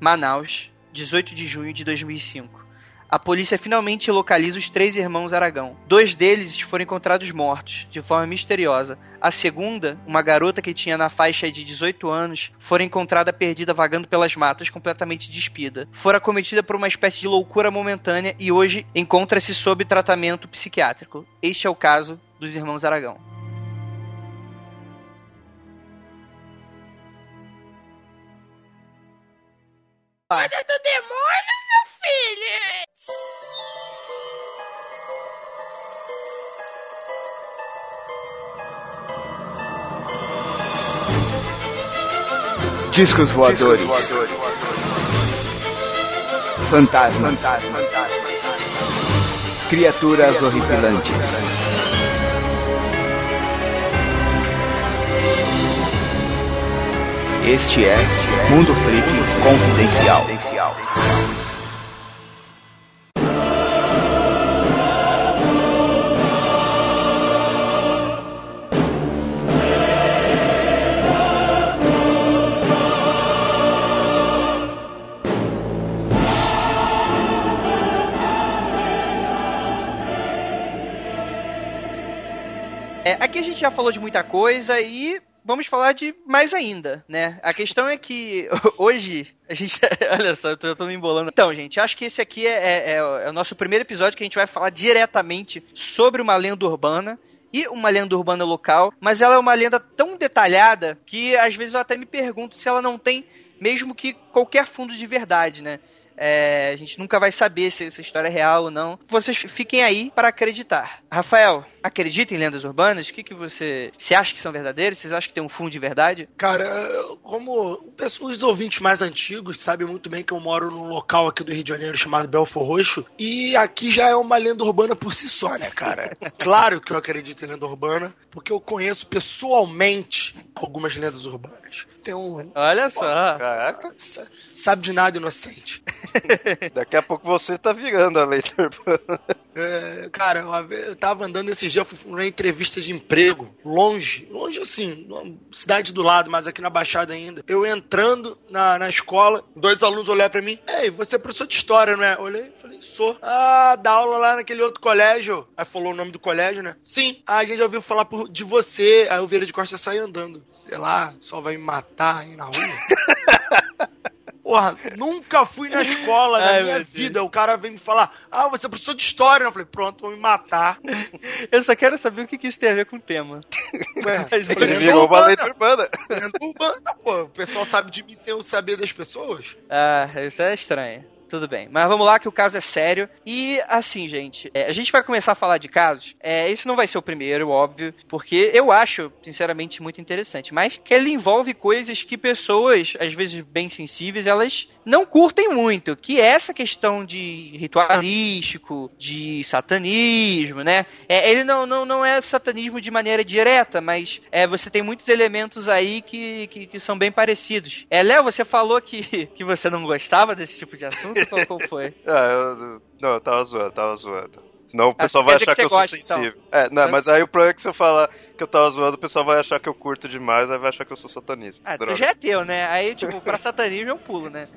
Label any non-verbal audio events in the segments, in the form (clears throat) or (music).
Manaus, 18 de junho de 2005 a polícia finalmente localiza os três irmãos Aragão. Dois deles foram encontrados mortos, de forma misteriosa. A segunda, uma garota que tinha na faixa de 18 anos, foi encontrada perdida vagando pelas matas, completamente despida. Fora cometida por uma espécie de loucura momentânea e hoje encontra-se sob tratamento psiquiátrico. Este é o caso dos irmãos Aragão. Coisa do demônio, meu filho! Discos voadores. Fantasmas. Criaturas horripilantes. Este é Mundo Freak Confidencial. É, aqui a gente já falou de muita coisa e vamos falar de mais ainda, né? A questão é que (laughs) hoje a gente. (laughs) Olha só, eu tô, eu tô me embolando. Então, gente, acho que esse aqui é, é, é, é o nosso primeiro episódio que a gente vai falar diretamente sobre uma lenda urbana e uma lenda urbana local, mas ela é uma lenda tão detalhada que às vezes eu até me pergunto se ela não tem mesmo que qualquer fundo de verdade, né? É, a gente nunca vai saber se essa história é real ou não. Vocês fiquem aí para acreditar. Rafael, acredita em lendas urbanas? O que, que você. Você acha que são verdadeiras? Vocês acham que tem um fundo de verdade? Cara, como os ouvintes mais antigos sabem muito bem que eu moro num local aqui do Rio de Janeiro chamado Belfor Roxo, e aqui já é uma lenda urbana por si só, né, cara? (laughs) Claro que eu acredito em lenda urbana, porque eu conheço pessoalmente algumas lendas urbanas. Tem um. Olha só. Caraca. Sabe de nada, inocente. (laughs) Daqui a pouco você tá virando a lenda urbana. É, cara, eu tava andando esses dias, fui numa entrevista de emprego, longe, longe assim, cidade do lado, mas aqui na Baixada ainda. Eu entrando na, na escola, dois alunos olharam pra mim, ei, você é professor de história, não é? Olhei, falei, sou. Ah, dá aula lá naquele outro colégio. Aí falou o nome do colégio, né? Sim. Aí a gente já ouviu falar por, de você. Aí o Vieira de Costa sai andando. Sei lá, só vai me matar aí na rua. (laughs) Porra, nunca fui na escola na Ai, minha vida. O cara vem me falar, ah, você é professor de história. Eu falei, pronto, vão me matar. (laughs) Eu só quero saber o que, que isso tem a ver com o tema. Ué, (laughs) Mas Ele virou uma lenda urbana. Lenda urbana, pô. O pessoal sabe de mim sem eu saber das pessoas. Ah, isso é estranho. Tudo bem. Mas vamos lá que o caso é sério. E assim, gente, é, a gente vai começar a falar de casos. É, isso não vai ser o primeiro, óbvio, porque eu acho, sinceramente, muito interessante. Mas que ele envolve coisas que pessoas, às vezes bem sensíveis, elas não curtem muito. Que é essa questão de ritualístico, de satanismo, né? É, ele não, não, não é satanismo de maneira direta, mas é, você tem muitos elementos aí que, que, que são bem parecidos. É, Léo, você falou que, (laughs) que você não gostava desse tipo de assunto? Qual foi? (laughs) Ah, eu, não, eu tava zoando, tava zoando. Senão o Ah, pessoal quer vai achar que que, eu sou gosta, então. sensível. É, não, mas aí o problema é que se eu falar que eu tava zoando, o pessoal vai achar que eu curto demais, aí vai achar que eu sou satanista. Ah, tu Droga. já é teu, né? Aí, tipo, pra satanismo é um pulo, né? (laughs)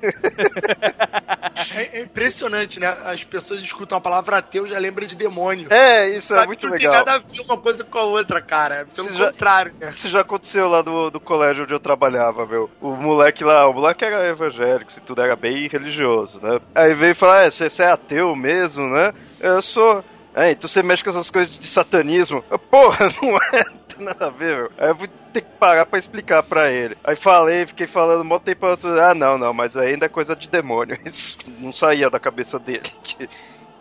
É, é impressionante, né? As pessoas escutam a palavra ateu e já lembram de demônio. É, isso é Sabe muito que não legal. tem nada a ver uma coisa com a outra, cara. Pelo já- contrário, né? Isso já aconteceu lá do, do colégio onde eu trabalhava, meu. O moleque lá, o moleque era evangélico, se tudo era bem religioso, né? Aí veio falar, é, você você é ateu mesmo, né? Eu sou. É, então você mexe com essas coisas de satanismo. Porra, (laughs) não é, nada a ver, meu. Aí eu vou ter que parar pra explicar pra ele. Aí falei, fiquei falando um tempo, ah, não, não, mas ainda é coisa de demônio. (laughs) Isso não saía da cabeça dele, (laughs) que,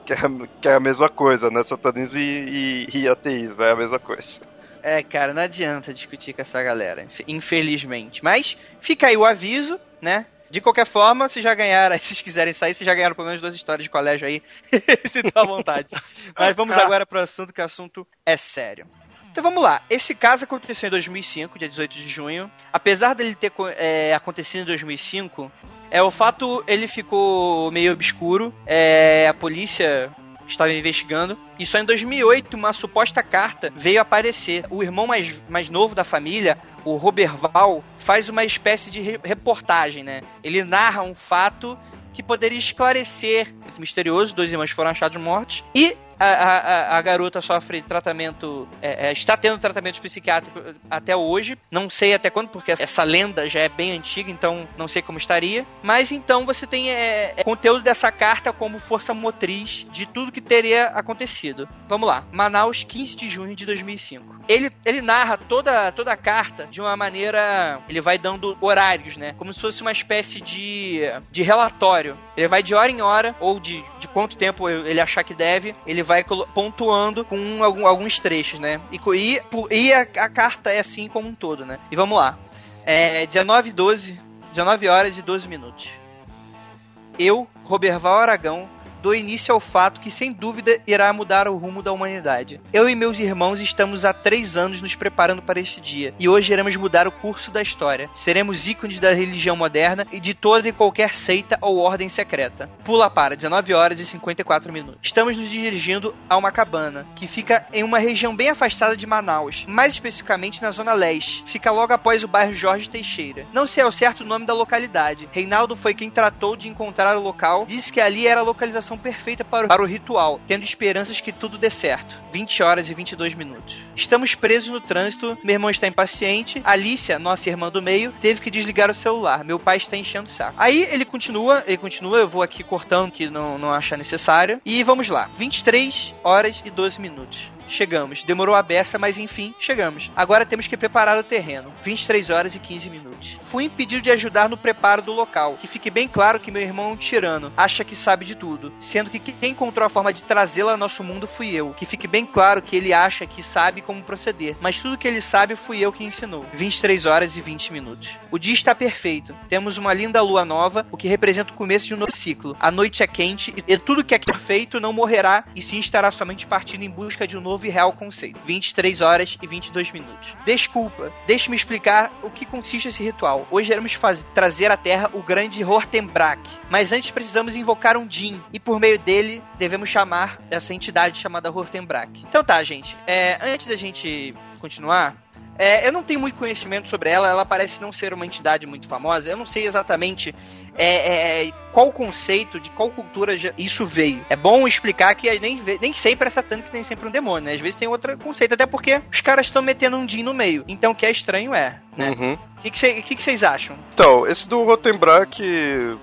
que, é, que é a mesma coisa, né? Satanismo e, e, e ateísmo, é a mesma coisa. É, cara, não adianta discutir com essa galera, inf- infelizmente. Mas fica aí o aviso, né? De qualquer forma, se já ganharam, (laughs) se vocês quiserem sair, se já ganharam pelo menos duas histórias de colégio aí, (laughs) se dá à vontade. Mas vamos agora pro assunto, que o assunto é sério. Então vamos lá. Esse caso aconteceu em 2005, dia 18 de junho. Apesar dele ter é, acontecido em 2005, é, o fato ele ficou meio obscuro. É, a polícia estava investigando. E só em 2008 uma suposta carta veio aparecer. O irmão mais, mais novo da família, o Roberval faz uma espécie de re- reportagem, né? Ele narra um fato que poderia esclarecer muito misterioso, dois irmãos foram achados mortos e a, a, a- garota sofre tratamento, é, é, está tendo tratamento psiquiátrico até hoje. Não sei até quando, porque essa lenda já é bem antiga, então não sei como estaria. Mas então você tem é, é, conteúdo dessa carta como força motriz de tudo que teria acontecido. Vamos lá, Manaus, 15 de junho de 2005. Ele, ele narra toda, toda a carta de uma maneira. Ele vai dando horários, né? Como se fosse uma espécie de, de relatório. Ele vai de hora em hora, ou de, de quanto tempo ele achar que deve, ele vai pontuando com algum- alguns trechos, né? E, e, e a, a carta é assim como um todo, né? E vamos lá. É 19 e 12, 19 horas e 12 minutos. Eu, Roberval Aragão, dou início ao fato que sem dúvida irá mudar o rumo da humanidade. Eu e meus irmãos estamos há três anos nos preparando para este dia, e hoje iremos mudar o curso da história. Seremos ícones da religião moderna e de toda e qualquer seita ou ordem secreta. Pula para 19 horas e 54 minutos. Estamos nos dirigindo a uma cabana, que fica em uma região bem afastada de Manaus, mais especificamente na zona leste. Fica logo após o bairro Jorge Teixeira. Não sei ao certo o nome da localidade. Reinaldo foi quem tratou de encontrar o local, disse que ali era a localização perfeita para o, para o ritual, tendo esperanças que tudo dê certo. 20 horas e 22 minutos. Estamos presos no trânsito, meu irmão está impaciente, Alicia, nossa irmã do meio, teve que desligar o celular, meu pai está enchendo o saco. Aí ele continua, ele continua, eu vou aqui cortando que não, não achar necessário, e vamos lá. 23 horas e 12 minutos. Chegamos. Demorou a beça, mas enfim, chegamos. Agora temos que preparar o terreno. 23 horas e 15 minutos. Fui impedido de ajudar no preparo do local. Que fique bem claro que meu irmão é um tirano. Acha que sabe de tudo. Sendo que quem encontrou a forma de trazê-la ao nosso mundo fui eu. Que fique bem claro que ele acha que sabe como proceder. Mas tudo que ele sabe fui eu que ensinou. 23 horas e 20 minutos. O dia está perfeito. Temos uma linda lua nova, o que representa o começo de um novo ciclo. A noite é quente e tudo que é perfeito não morrerá e sim estará somente partindo em busca de um novo e real conceito. 23 horas e 22 minutos. Desculpa, deixe-me explicar o que consiste esse ritual. Hoje iremos trazer à Terra o grande Hortenbrak, mas antes precisamos invocar um Jin e por meio dele devemos chamar essa entidade chamada Hortenbrak. Então tá, gente. É, antes da gente continuar, é, eu não tenho muito conhecimento sobre ela, ela parece não ser uma entidade muito famosa. Eu não sei exatamente é, é, qual o conceito, de qual cultura isso veio. É bom explicar que nem, nem sempre é satânico, nem sempre é um demônio, né? Às vezes tem outro conceito, até porque os caras estão metendo um Jin no meio. Então o que é estranho é, né? Uhum. O que, que, cê- que que vocês acham? Então, esse do Rotenbach,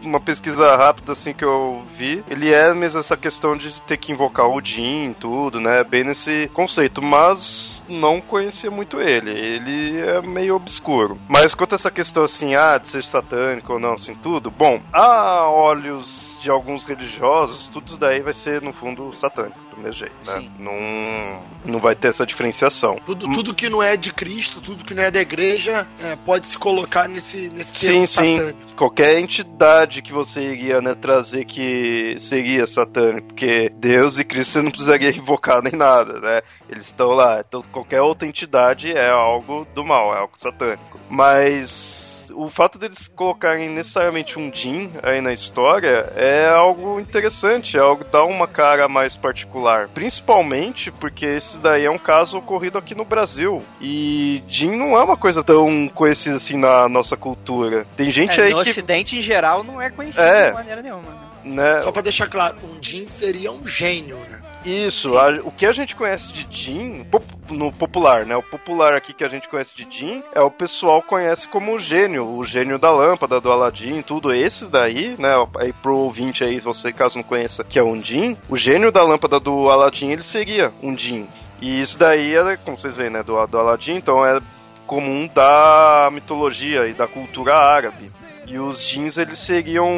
uma pesquisa rápida assim que eu vi, ele é mesmo essa questão de ter que invocar o Jin e tudo, né? Bem nesse conceito, mas não conhecia muito ele. Ele é meio obscuro. Mas quanto a essa questão assim, ah, de ser satânico ou não, assim, tudo, bom, a olhos de alguns religiosos, tudo isso daí vai ser, no fundo, satânico, do mesmo jeito, né? Sim. Não, não vai ter essa diferenciação. Tudo, tudo que não é de Cristo, tudo que não é da igreja, é, pode se colocar nesse, nesse termo Sim, sim. satânico. qualquer entidade que você iria né, trazer que seria satânico, porque Deus e Cristo você não precisaria invocar nem nada, né? Eles estão lá. Então qualquer outra entidade é algo do mal, é algo satânico. Mas o fato deles colocarem necessariamente um Jin aí na história é algo interessante, é algo que dá uma cara mais particular. Principalmente porque esse daí é um caso ocorrido aqui no Brasil. E Jin não é uma coisa tão conhecida assim na nossa cultura. Tem gente É, aí no que. Ocidente, em geral, não é conhecido É. de maneira nenhuma. né? Né, Só pra deixar claro, um Jin seria um gênio, né? Isso, a- o que a gente conhece de Jin, pop- no popular, né? O popular aqui que a gente conhece de Jin é o pessoal conhece como o gênio, o gênio da lâmpada, do Aladdin, tudo. Esses daí, né? Aí pro ouvinte aí, você caso não conheça, que é um Jin, o gênio da lâmpada do Aladdin, ele seria um Jin. E isso daí é, como vocês veem, né? Do, do Aladdin, então é comum da mitologia e da cultura árabe. E os jeans, eles seriam,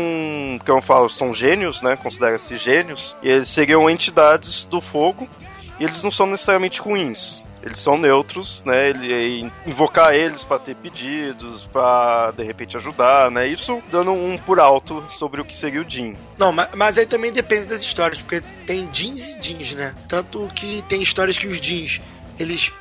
que eu falo, são gênios, né? Considera-se gênios. E eles seriam entidades do fogo. E eles não são necessariamente ruins. Eles são neutros, né? Ele, invocar eles para ter pedidos, para de repente ajudar, né? Isso dando um por alto sobre o que seria o Jin. Não, mas, mas aí também depende das histórias, porque tem jeans e jeans, né? Tanto que tem histórias que os jeans, eles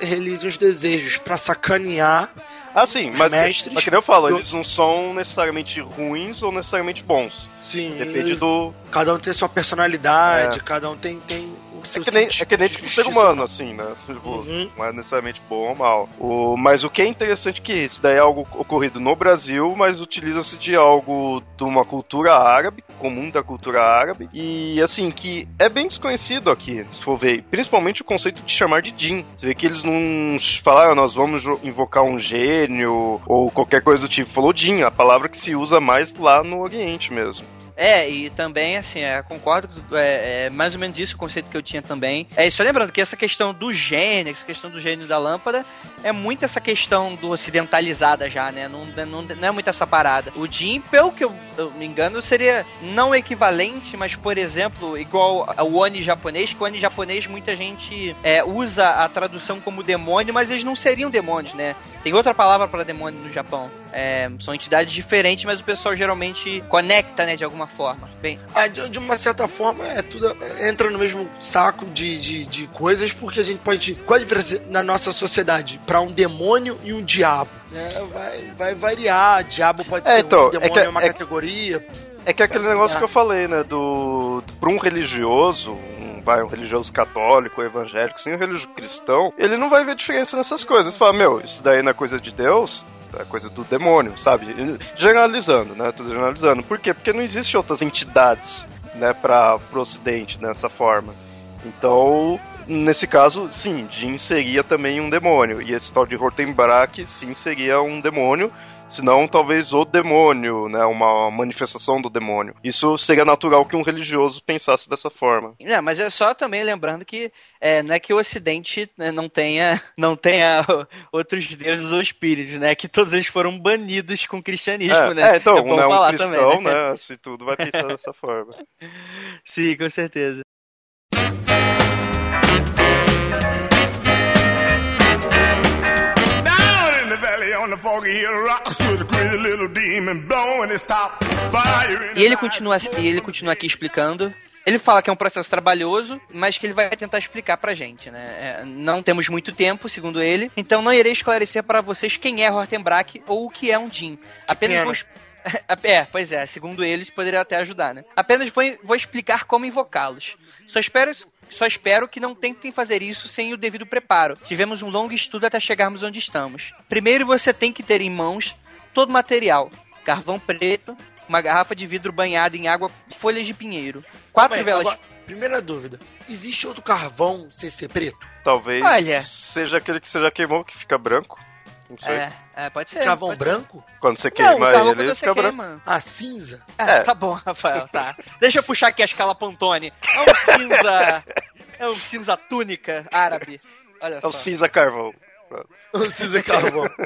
realizam os desejos pra sacanear. Ah, sim, mas, mestres mas que nem eu falo, do- eles não são necessariamente ruins ou necessariamente bons. Sim, Depende do. cada um tem sua personalidade, cada um tem, tem seu É que nem, sentido é que nem tipo, ser humano, assim, né? Tipo, Uhum. Não é necessariamente bom ou mal. O, mas o que é interessante é que isso daí é algo ocorrido no Brasil, mas utiliza-se de algo de uma cultura árabe, comum da cultura árabe, e assim, que é bem desconhecido aqui, se for ver. Principalmente o conceito de chamar de Jin. Você vê que eles não falaram, nós vamos invocar um gênio ou qualquer coisa do tipo. Falou Jin, a palavra que se usa mais lá no Oriente mesmo. É, e também, assim, é, concordo, é, é mais ou menos isso o conceito que eu tinha também. É, só lembrando que essa questão do gênio, essa questão do gênio da lâmpada, é muito essa questão do ocidentalizada já, né? Não, não, não é muito essa parada. O Jin, pelo que eu, eu me engano, seria não equivalente, mas, por exemplo, igual ao Oni japonês, que o Oni japonês muita gente é, usa a tradução como demônio, mas eles não seriam demônios, né? Tem outra palavra para demônio no Japão. É, são entidades diferentes, mas o pessoal geralmente conecta, né, de alguma forma. Bem, Ah, de, de uma certa forma, é tudo entra no mesmo saco de, de, de coisas, porque a gente pode. Qual a diferença na nossa sociedade para um demônio e um diabo? né? vai, vai variar. Diabo pode É, ser então, um é demônio que- é uma é- categoria. É que é aquele negócio que eu falei, né? Do. Pra um religioso, um, vai, um religioso católico, evangélico, sem um religioso cristão, ele não vai ver diferença nessas coisas. Ele fala, meu, isso daí não é coisa de Deus, é coisa do demônio, sabe? Generalizando, né? Tô generalizando. Por quê? Porque não existem outras entidades, né, pra, pro ocidente dessa forma. Então, nesse caso, sim, Jin seria também um demônio. E esse tal de Hortenbrak, sim, seria um demônio. Senão, talvez o demônio, né? Uma manifestação do demônio. Isso seria natural que um religioso pensasse dessa forma. Não, mas é só também lembrando que é, não é que o Ocidente né, não tenha, (laughs) não tenha outros deuses ou espíritos, né? Que todos eles foram banidos com o cristianismo, É, né? é, então, É né, um cristão, também, né? né? Se tudo vai pensar dessa forma. (laughs) Sim, com certeza. E ele continua, e ele continua aqui explicando. Ele fala que é um processo trabalhoso, mas que ele vai tentar explicar pra gente, né? É, não temos muito tempo, segundo ele, então não irei esclarecer para vocês quem é Hortenbrak ou o que é um Jin. Apenas pena. vou. es- (laughs) É, pois é, segundo eles, poderia até ajudar, né? Apenas vou, vou explicar como invocá-los. Só espero, só espero que não tentem fazer isso sem o devido preparo. Tivemos um longo estudo até chegarmos onde estamos. Primeiro você tem que ter em mãos todo o material: carvão preto, uma garrafa de vidro banhada em água, folhas de pinheiro, quatro Bem, velas. agora, primeira dúvida: existe outro carvão sem ser preto? Talvez Olha. seja aquele que você já queimou que fica branco. Não sei. É, é, pode ser. carvão pode branco? Quando você Ser. Não, o queima carvão ele, quando ele você fica branco. queima. Ah, cinza? É, É. tá bom, Rafael, tá. (laughs) Deixa eu puxar aqui a escala Pantone. É um cinza. É um cinza túnica árabe. Olha É só. o cinza carvão. O cinza é carvão. (laughs)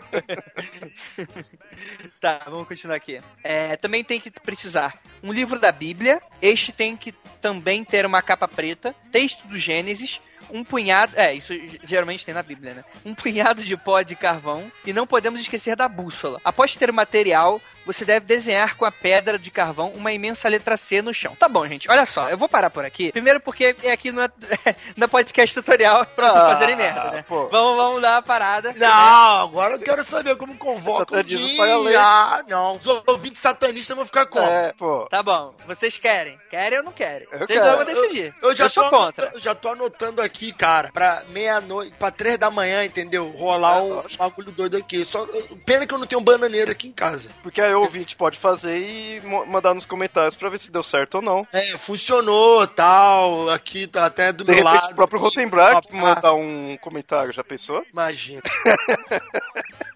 Tá, vamos continuar aqui. É, também tem que precisar um livro da Bíblia. Este tem que também ter uma capa preta, texto do Gênesis, um punhado. É, isso geralmente tem na Bíblia, né? Um punhado de pó de carvão. E não podemos esquecer da bússola. Após ter o material, você deve desenhar com a pedra de carvão uma imensa letra C no chão. Tá bom, gente. Olha só, eu vou parar por aqui. Primeiro porque é aqui não é, (laughs) não é podcast tutorial pra vocês Ah, fazerem merda, né? pô. Vamos, vamos dar uma parada. Não, agora eu quero saber como convoca o dia. Ah, não. Os ouvintes satanistas vão ficar como? É, pô. Tá bom, vocês querem? Querem ou não querem? Eu Vocês quero. vão decidir. Eu já, sou tô, contra. Eu já tô anotando aqui, cara, pra meia-noite, pra três da manhã, entendeu? Rolar Ah, um lógico. bagulho doido aqui. Só, pena que eu não tenho bananeira aqui em casa. Porque aí o ouvinte pode fazer e mandar nos comentários pra ver se deu certo ou não. É, funcionou, tal, aqui tá até do De meu repente lado. o próprio aqui, Rotenbrak uma mandar um comentário, já pensou? Imagina. (laughs)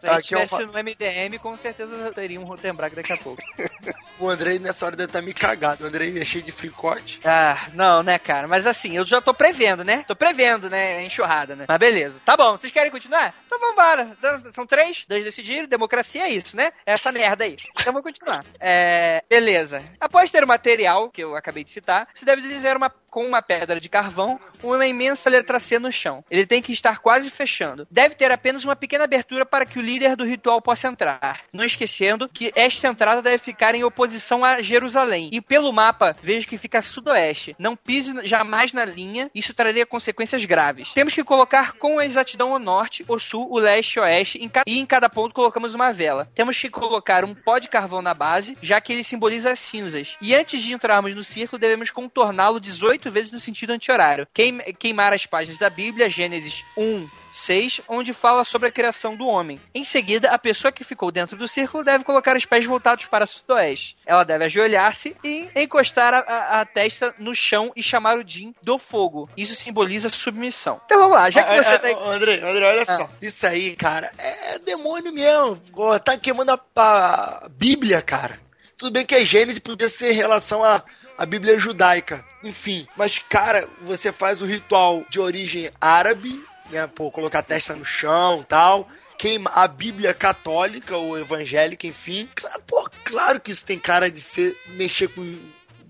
Se a gente Aqui eu estivesse fa- no MDM, com certeza eu teria um Rotenbrak daqui a pouco. (laughs) O Andrei nessa hora deve estar me cagado. O Andrei é cheio de fricote. Ah, não, né, cara? Mas assim, eu já tô prevendo, né? Tô prevendo, né? Enxurrada, né? Mas beleza. Tá bom, vocês querem continuar? Então vambora. São três, dois decidiram, democracia é isso, né? Essa merda aí. Então vamos continuar. É, beleza. Após ter o material, que eu acabei de citar, você deve dizer uma, com uma pedra de carvão uma imensa letra C no chão. Ele tem que estar quase fechando. Deve ter apenas uma pequena abertura para que o líder do ritual possa entrar. Não esquecendo que esta entrada deve ficar em oposição a Jerusalém. E pelo mapa, veja que fica a sudoeste. Não pise jamais na linha, isso traria consequências graves. Temos que colocar com exatidão o norte, o sul, o leste e o oeste, e em cada ponto colocamos uma vela. Temos que colocar um pó de carvão na base, já que ele simboliza as cinzas. E antes de entrarmos no círculo, devemos contorná-lo 18 oito vezes no sentido anti-horário. Queim, queimar as páginas da Bíblia, Gênesis 1, 6, onde fala sobre a criação do homem. Em seguida, a pessoa que ficou dentro do círculo deve colocar os pés voltados para o sudoeste. Ela deve ajoelhar-se e encostar a, a- a testa no chão e chamar o Jin do fogo. Isso simboliza submissão. Então vamos lá, já que Ah, você ah, tá ah, André, André, olha Ah. só. Isso aí, cara, é demônio mesmo. Tá queimando a, a Bíblia, cara. Tudo bem que a Gênesis podia ser em relação à, à Bíblia judaica. Enfim, mas, cara, você faz o ritual de origem árabe, né? Pô, colocar a testa no chão tal. Queima a Bíblia católica ou evangélica, enfim. Pô, claro que isso tem cara de ser mexer com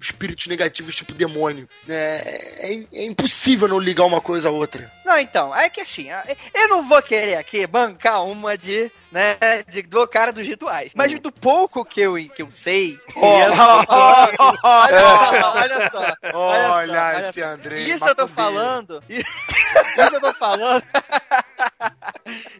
espíritos negativos tipo demônio. É, é, é impossível não ligar uma coisa a outra. Não, então, é que assim, eu não vou querer aqui bancar uma de, né, de, do cara dos rituais. Mas do pouco que eu, que eu sei. Olha só, olha só. Olha, esse. André. (laughs) Isso eu tô falando. Isso eu tô falando.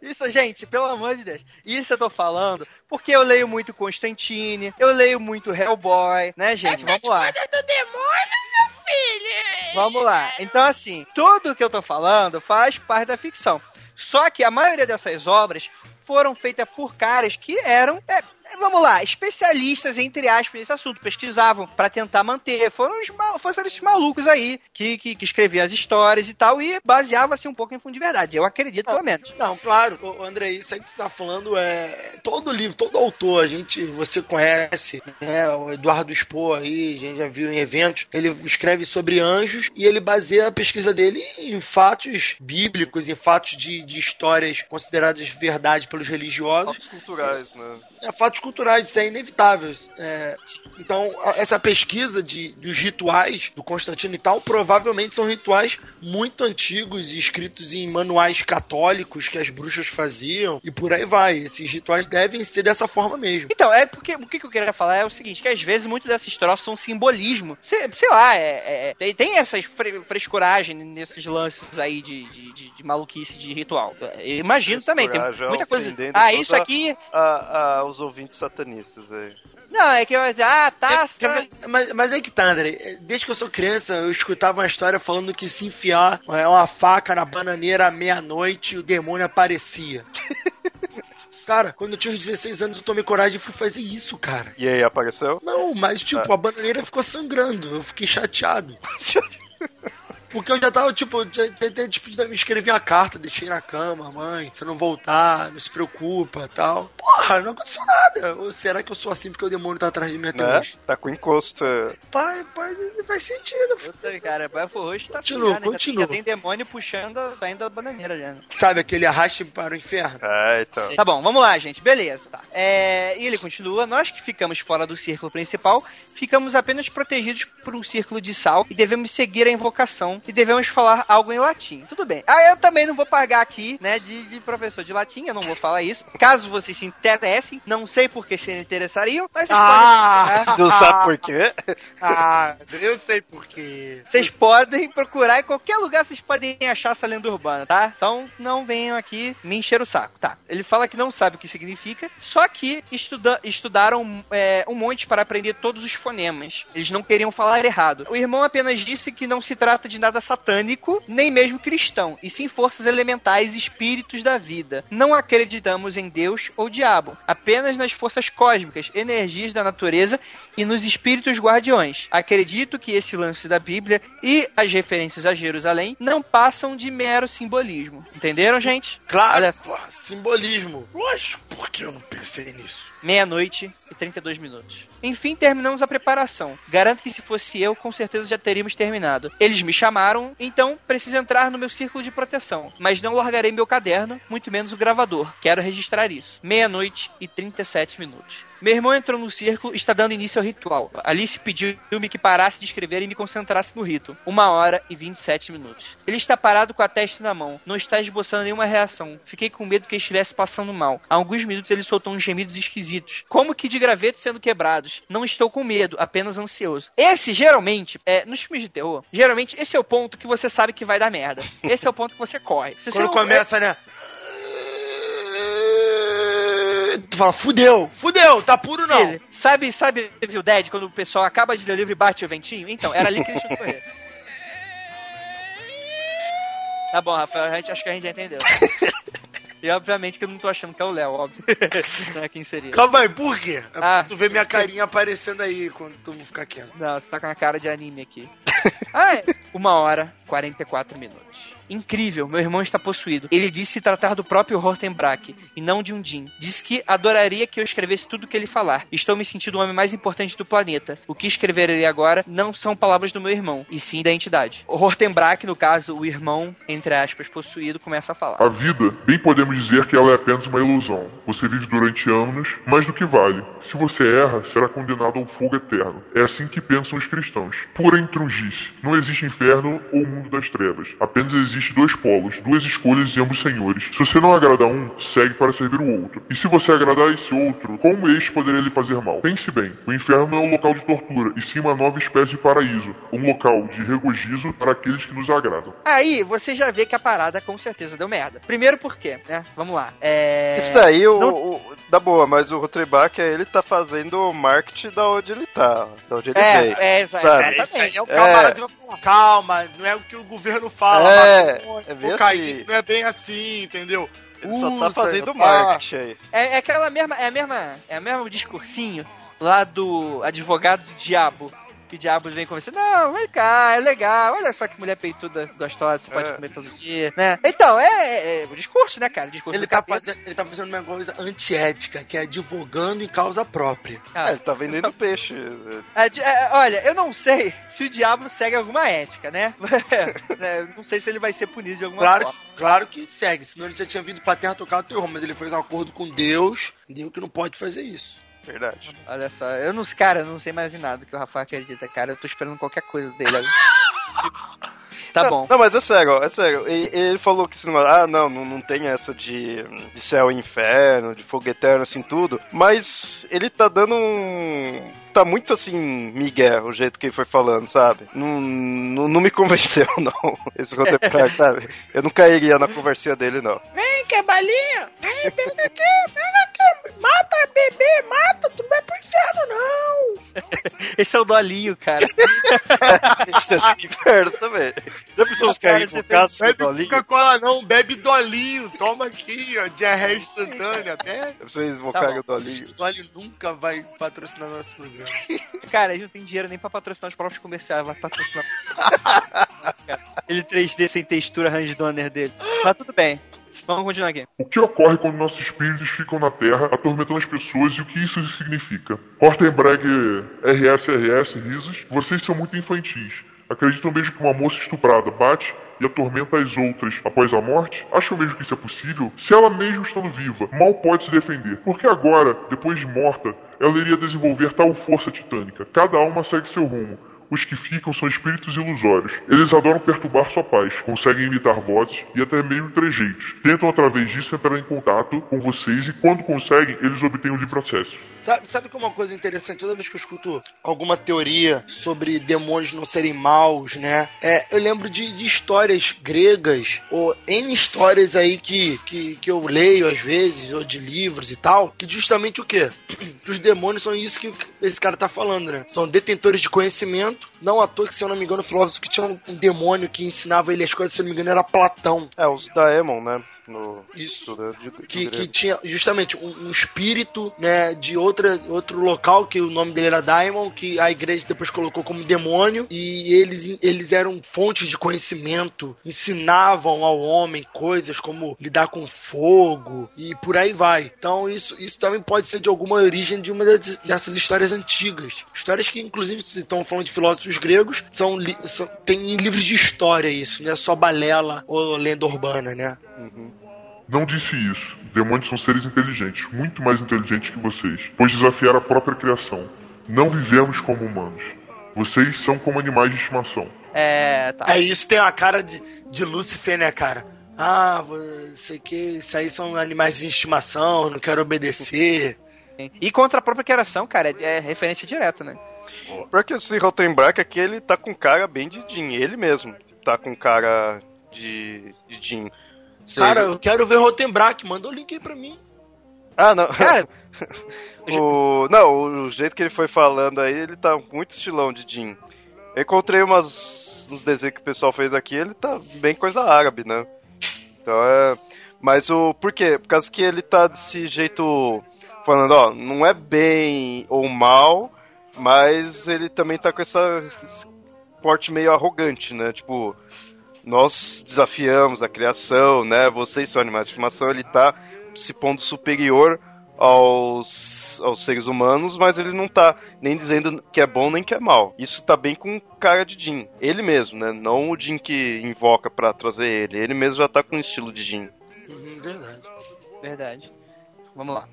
Isso, gente, pelo amor de Deus. Isso eu tô falando porque eu leio muito Constantine, eu leio muito Hellboy, né, gente? Vamos lá. Coisa do demônio, meu filho. Vamos lá. Então, assim, tudo que eu tô falando faz parte da ficção. Só que a maioria dessas obras foram feitas por caras que eram, é, vamos lá, especialistas, entre aspas, nesse assunto. Pesquisavam pra tentar manter. Foram, os, mal- foram esses malucos aí que, que, que escreviam as histórias e tal e baseava-se um pouco em fundo de verdade. Eu acredito, pelo menos. Não, claro, ô, André, isso aí que tu tá falando é todo livro, todo autor, a gente, você conhece, né, o Eduardo Spohr aí, a gente já viu em eventos, ele escreve sobre anjos e ele baseia a pesquisa dele em fatos bíblicos, em fatos de, de histórias consideradas verdade pelos religiosos, Fatos culturais, né? é, fatos culturais, isso é inevitável. É, então, a- essa pesquisa de, dos rituais do Constantino e tal, provavelmente são rituais muito antigos e escritos em manuais católicos que as bruxas faziam e por aí vai. Esses rituais devem ser dessa forma mesmo. Então, é porque o que eu queria falar é o seguinte, que às vezes muito desses troços são simbolismo. Sei, sei lá, é, é- tem, tem essas fre, frescuragem nesses lances aí de, de, de- de maluquice de ritual. Eu imagino também, tem Frescuragem, muita coisa. Ah, isso aqui. A, a, os ouvintes satanistas aí. Não, é que eu ia dizer, ah, taça. É, Mas, mas é que tá, André. Desde que eu sou criança, eu escutava uma história falando que se enfiar é, uma faca na bananeira à meia-noite, o demônio aparecia. (laughs) Cara, quando eu tinha uns 16 anos, eu tomei coragem e fui fazer isso, cara. E aí, apareceu? Não, mas tipo, a bananeira ficou sangrando. Eu fiquei chateado. (laughs) Porque eu já tava, tipo, já, já, já, tipo, escrevi uma carta, deixei na cama, mãe, se eu não voltar, não se preocupa tal. Porra, não aconteceu nada. Ou será que eu sou assim porque o demônio tá atrás de mim até Né? hoje? Tá com encosto. é. Pai, pai, faz sentido. Puta, cara, o rosto tá Continua, assim, já, né? Já tem- continua. Já tem demônio puxando, saindo da bananeira já. né? Sabe aquele arraste para o inferno? É, então. Tá bom, vamos lá, gente. Beleza. Tá. É, e ele continua. Nós que ficamos fora do círculo principal, ficamos apenas protegidos por um círculo de sal e devemos seguir a invocação e devemos falar algo em latim. Tudo bem. Ah, eu também não vou pagar aqui, né, de, de professor de latim, eu não vou falar isso. Caso vocês se interessem, não sei por que se interessariam, mas vocês Ah! podem... Tu sabe por quê? Ah, eu sei por quê. Vocês podem procurar em qualquer lugar, vocês podem achar essa lenda urbana, tá? Então não venham aqui me encher o saco, tá? Ele fala que não sabe o que significa, só que estuda- estudaram é, um monte para aprender todos os fonemas. Eles não queriam falar errado. O irmão apenas disse que não se trata de nada satânico, nem mesmo cristão, e sim forças elementais e espíritos da vida. Não acreditamos em Deus ou diabo, apenas nas forças cósmicas, energias da natureza e nos espíritos guardiões. Acredito que esse lance da Bíblia e as referências a Jerusalém não passam de mero simbolismo. Entenderam, gente? Claro, Olha simbolismo. Lógico, por que eu não pensei nisso? Meia-noite e 32 minutos. Enfim, terminamos a preparação. Garanto que se fosse eu, com certeza já teríamos terminado. Eles me chamaram, então preciso entrar no meu círculo de proteção. Mas não largarei meu caderno, muito menos o gravador. Quero registrar isso. Meia-noite e 37 minutos. Meu irmão entrou no círculo e está dando início ao ritual. Alice pediu-me que parasse de escrever e me concentrasse no rito. Uma hora e 27 minutos. Ele está parado com a testa na mão. Não está esboçando nenhuma reação. Fiquei com medo que ele estivesse passando mal. Há alguns minutos ele soltou uns gemidos esquisitos. Como que de gravetos sendo quebrados. Não estou com medo, apenas ansioso. Esse, geralmente, é, nos filmes de terror, geralmente esse é o ponto que você sabe que vai dar merda. Esse é o ponto que você corre. Se você Quando não- começa, né? Tu fala, fudeu, fudeu, tá puro não. Ele, sabe, sabe Evil Dead, quando o pessoal acaba de ler o livro e bate o ventinho? Então, era ali que ele tinha que correr. Tá bom, Rafael, a gente, acho que a gente já entendeu. E obviamente que eu não tô achando que é o Léo, óbvio. (laughs) não é quem seria. Calma aí, por quê? É Ah. tu ver minha carinha aparecendo aí quando tu ficar quieto. Não, você tá com a cara de anime aqui. (laughs) Ah, é. Uma hora, 44 minutos. Incrível, meu irmão está possuído. Ele disse se tratar do próprio Hortenbrack e não de um Jin. Disse que adoraria que eu escrevesse tudo o que ele falar. Estou me sentindo o homem mais importante do planeta. O que escreverei agora não são palavras do meu irmão, e sim da entidade. O Hortenbrack, no caso, o irmão, entre aspas, possuído, começa a falar. A vida, bem podemos dizer que ela é apenas uma ilusão. Você vive durante anos, mas do que vale? Se você erra, será condenado ao fogo eterno. É assim que pensam os cristãos. Pura intrugice. Não existe inferno ou mundo das trevas. Apenas existe dois polos, duas escolhas e ambos senhores. Se você não agrada um, segue para servir o outro. E se você agradar esse outro, como este poderia lhe fazer mal? Pense bem, o inferno não é um local de tortura, e sim uma nova espécie de paraíso, um local de regozijo para aqueles que nos agradam. Aí você já vê que a parada com certeza deu merda. Primeiro por quê, né? Vamos lá. É... Isso daí, o, não- o- dá boa, mas o Rotreback, ele tá fazendo o marketing da onde ele tá, da onde ele É, veio. é, exa- sabe? Isso aí exatamente. é o camarada falar. Calma, não é o que o governo fala. É, é bem o Kaique, assim. não é bem assim, entendeu? Ele só tá Usa, fazendo marketing aí. É, é aquela mesma, é a mesma, é o mesmo discursinho lá do advogado do diabo. Que o diabo vem conversar, não, vem cá, é legal, olha só que mulher peituda gostosa, você pode É. comer todo dia, né? Então, é, é- é o discurso, né, cara? O discurso Ele tá, fazendo, ele tá fazendo uma coisa antiética, que é advogando em causa própria. Ah, É, ele tá vendendo (laughs) peixe. É, é, olha, eu não sei se o diabo segue alguma ética, né? (laughs) É, não sei se ele vai ser punido de alguma Claro, forma. claro que segue, senão ele já tinha vindo pra terra tocar o terror, mas ele fez um acordo com Deus, Deus que não pode fazer isso. Verdade. Olha só, eu não, cara, eu não sei mais em nada que o Rafael acredita, cara. Eu tô esperando qualquer coisa dele. tá bom. Não, mas é sério, é sério. E- Ele falou que cinema, ah, não, não, não tem essa de, de céu e inferno, de fogo eterno, assim, tudo. Mas ele tá dando um. Tá muito assim, Miguel, o jeito que ele foi falando, sabe? Não, não, não me (laughs) convenceu, não. Esse roteiro, (laughs) sabe? Eu não cairia na conversinha dele, não. Vem, que balinha. Vem, pega aqui, pega aqui. Mata, bebê, mata. Tu não vai pro inferno, não. (laughs) Esse é o Dolinho, cara. (laughs) Isso é do inferno também. Já pensou os caras Cara, invocados Bebe Dolinho? Coca-Cola não, bebe dolinho, toma aqui, ó, diarreia instantânea, bebe. Vocês invocarem Tá o Dolinho. O Dolly nunca vai patrocinar nosso programa. (laughs) Cara, ele não tem dinheiro nem pra patrocinar os próprios comerciais, vai patrocinar. Ele 3D sem textura Range Donner dele. Mas tudo bem. Vamos continuar aqui. O que ocorre quando nossos espíritos ficam na Terra atormentando as pessoas e o que isso significa? Hortenbreg RSRS, risos, vocês são muito infantis. Acreditam mesmo que uma moça estuprada bate e atormenta as outras após a morte? Acham mesmo que isso é possível? Se ela mesmo estando viva, mal pode se defender. Porque agora, depois de morta, ela iria desenvolver tal força titânica. Cada alma segue seu rumo. Os que ficam são espíritos ilusórios. Eles adoram perturbar sua paz, conseguem imitar vozes e até mesmo trejeitos. Tentam através disso entrar em contato com vocês e quando conseguem, eles obtêm o livre acesso. Sabe, sabe que é uma coisa interessante? Toda vez que eu escuto alguma teoria sobre demônios não serem maus, né? É, eu lembro de, de histórias gregas, ou N histórias aí que, que, que eu leio às vezes, ou de livros e tal, que justamente o quê? (clears throat) Que os demônios são isso que esse cara tá falando, né? São detentores de conhecimento. Não à toa que, se eu não me engano, o filósofo que tinha um, um demônio que ensinava ele as coisas, se eu não me engano, era Platão. É, os Daemon, né? No, Isso. do- de- que, que tinha justamente um, um espírito né, de outra, outro local, que o nome dele era Daimon, que a igreja depois colocou como demônio, e eles, eles eram fontes de conhecimento, ensinavam ao homem coisas como lidar com fogo e por aí vai. Então isso, isso também pode ser de alguma origem de uma dessas, dessas histórias antigas. Histórias que, inclusive, se estão falando de filósofos gregos, são, são tem em livros de história isso, não é só balela ou lenda urbana, né? Não disse isso. Demônios são seres inteligentes, muito mais inteligentes que vocês, pois desafiaram a própria criação. Não vivemos como humanos. Vocês são como animais de estimação. É, tá. É isso, tem a cara de, de Lúcifer, né, cara? Ah, sei que isso aí são animais de estimação, não quero obedecer. E contra a própria criação, cara, é, é referência direta, né? Porque esse Rottenbrack aqui, ele tá com cara bem de Jin, ele mesmo tá com cara de, de Jin. Sei- Cara, eu quero ver Rotenbrack, manda o link aí pra mim. Ah, não. Cara, (laughs) o, não, o jeito que ele foi falando aí, ele tá muito estilão de. Eu encontrei umas nos desenhos que o pessoal fez aqui, ele tá bem coisa árabe, né? Então é. Mas o. Por quê? Por causa que ele tá desse jeito. Falando, ó, não é bem ou mal, mas ele também tá com essa. esse porte meio arrogante, né? Tipo, nós desafiamos a criação, né? Vocês são animais de estimação, ele tá se pondo superior aos, aos seres humanos, mas ele não tá nem dizendo que é bom nem que é mal. Isso tá bem com cara de Jin. Ele mesmo, né? Não o Jin que invoca pra trazer ele. Ele mesmo já tá com o estilo de Jin. Uhum, verdade. Verdade. Vamos lá.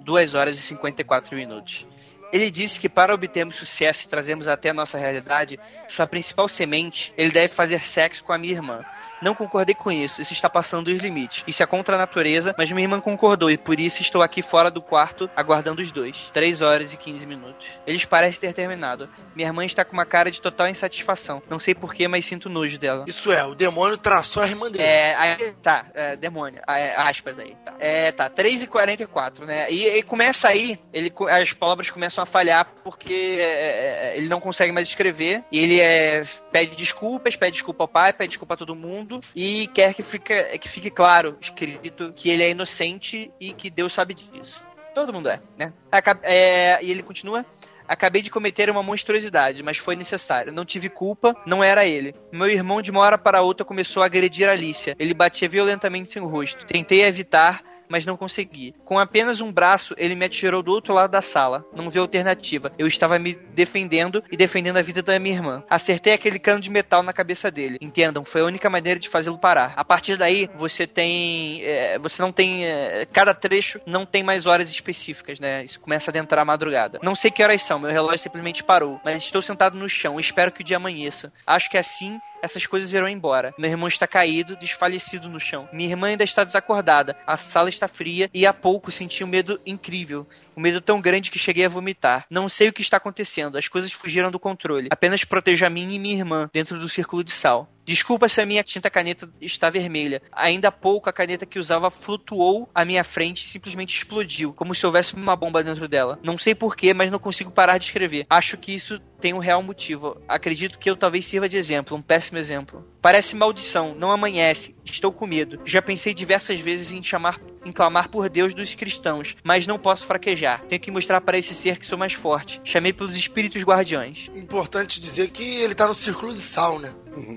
2 horas e 54 minutos. Ele disse que para obtermos sucesso e trazermos até a nossa realidade, sua principal semente, ele deve fazer sexo com a minha irmã. Não concordei com isso, isso está passando dos limites. Isso é contra a natureza, mas minha irmã concordou e por isso estou aqui fora do quarto aguardando os dois. 3 horas e 15 minutos. Eles parecem ter terminado. Minha irmã está com uma cara de total insatisfação. Não sei porquê, mas sinto nojo dela. Isso é, o demônio traçou a irmã dele. É, aí, tá, é, demônio, é, aspas aí, tá. É, tá, 3 e 44 né, e, e começa aí, ele, as palavras começam a falhar porque é, é, ele não consegue mais escrever, e ele é, pede desculpas, pede desculpa ao pai, pede desculpa a todo mundo, e quer que fique, que fique claro, escrito, que ele é inocente e que Deus sabe disso. Todo mundo é, né? Aca- é, e ele continua, Acabei de cometer uma monstruosidade, mas foi necessário. Não tive culpa, não era ele. Meu irmão, de uma hora para outra, começou a agredir a Alicia. Ele batia violentamente em seu rosto. Tentei evitar, mas não consegui. Com apenas um braço, ele me atirou do outro lado da sala. Não vi alternativa. Eu estava me defendendo e defendendo a vida da minha irmã. Acertei aquele cano de metal na cabeça dele. Entendam, foi a única maneira de fazê-lo parar. A partir daí, você tem. é, você não tem. é, cada trecho não tem mais horas específicas, né? Isso começa a adentrar a madrugada. Não sei que horas são, meu relógio simplesmente parou. Mas estou sentado no chão. Espero que o dia amanheça. Acho que assim essas coisas irão embora. Meu irmão está caído, desfalecido no chão. Minha irmã ainda está desacordada. A sala está fria e há pouco senti um medo incrível. Um medo tão grande que cheguei a vomitar. Não sei o que está acontecendo. As coisas fugiram do controle. Apenas protejo a mim e minha irmã dentro do círculo de sal. Desculpa se a minha tinta caneta está vermelha. Ainda há pouco a caneta que usava flutuou à minha frente e simplesmente explodiu, como se houvesse uma bomba dentro dela. Não sei porquê, mas não consigo parar de escrever. Acho que isso tem um real motivo. Acredito que eu talvez sirva de exemplo, um péssimo exemplo. Parece maldição, não amanhece. Estou com medo. Já pensei diversas vezes em chamar, em clamar por Deus dos cristãos, mas não posso fraquejar. Tenho que mostrar para esse ser que sou mais forte. Chamei pelos espíritos guardiões. Importante dizer que ele tá no círculo de sal, né?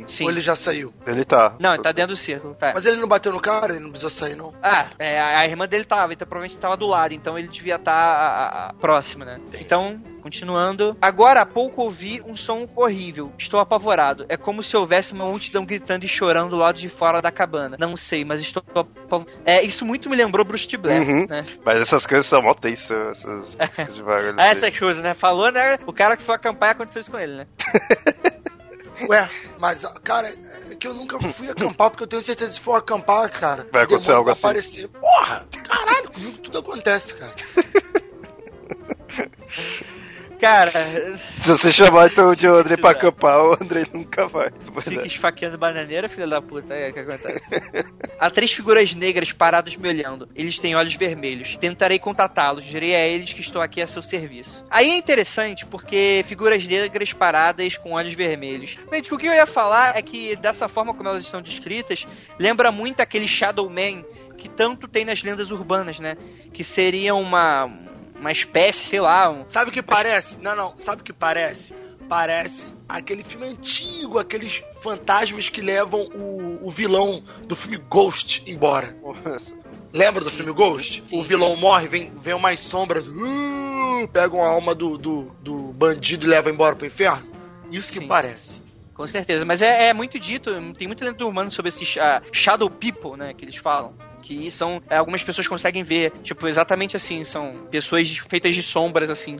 Sim. Ou ele já saiu. Ele tá. Não, ele tá dentro do círculo, tá. Mas ele não bateu no cara? Ele não precisou sair, não? Ah, é, a irmã dele tava, então provavelmente tava do lado, então ele devia estar próximo, né? Então, continuando. Agora há pouco ouvi um som horrível. Estou apavorado. É como se houvesse uma multidão gritando e chorando do lado de fora da cabana. Não sei, mas estou apavorado. É, isso muito me lembrou Bruce de Blair, Uhum. né? Mas essas coisas são mó tensas, essas (laughs) coisas de bagulho. Ah, essa coisa, né? Falou, né? O cara que foi acampar e aconteceu isso com ele, né? (laughs) Ué, mas, cara, é que eu nunca fui acampar, porque eu tenho certeza que se for acampar, cara, Vai acontecer algo assim. aparecer. Porra, caralho, comigo tudo acontece, cara. (laughs) Cara, Se você chamar então de André pra acampar, o André nunca vai. Fica esfaqueando bananeira, filha da puta. É o que acontece. (laughs) Há três figuras negras paradas me olhando. Eles têm olhos vermelhos. Tentarei contatá-los. Direi a eles que estou aqui a seu serviço. Aí é interessante porque figuras negras paradas com olhos vermelhos. Gente, o que eu ia falar é que dessa forma como elas estão descritas, lembra muito aquele Shadow Man que tanto tem nas lendas urbanas, né? Que seria uma uma espécie, sei lá, um, Sabe o que parece? Não, não, sabe o que parece? Parece aquele filme antigo, aqueles fantasmas que levam o, o vilão do filme Ghost embora. Lembra do filme Ghost? Sim, o vilão morre, vem, vem umas sombras, uh, pegam a alma do, do, do bandido e levam embora pro inferno. Isso que Sim. parece. Com certeza, mas é, é muito dito, tem muito lenda humano sobre esses ah, Shadow People, né, que eles falam. Que são. é, algumas pessoas conseguem ver, tipo, exatamente assim, são pessoas feitas de sombras, assim.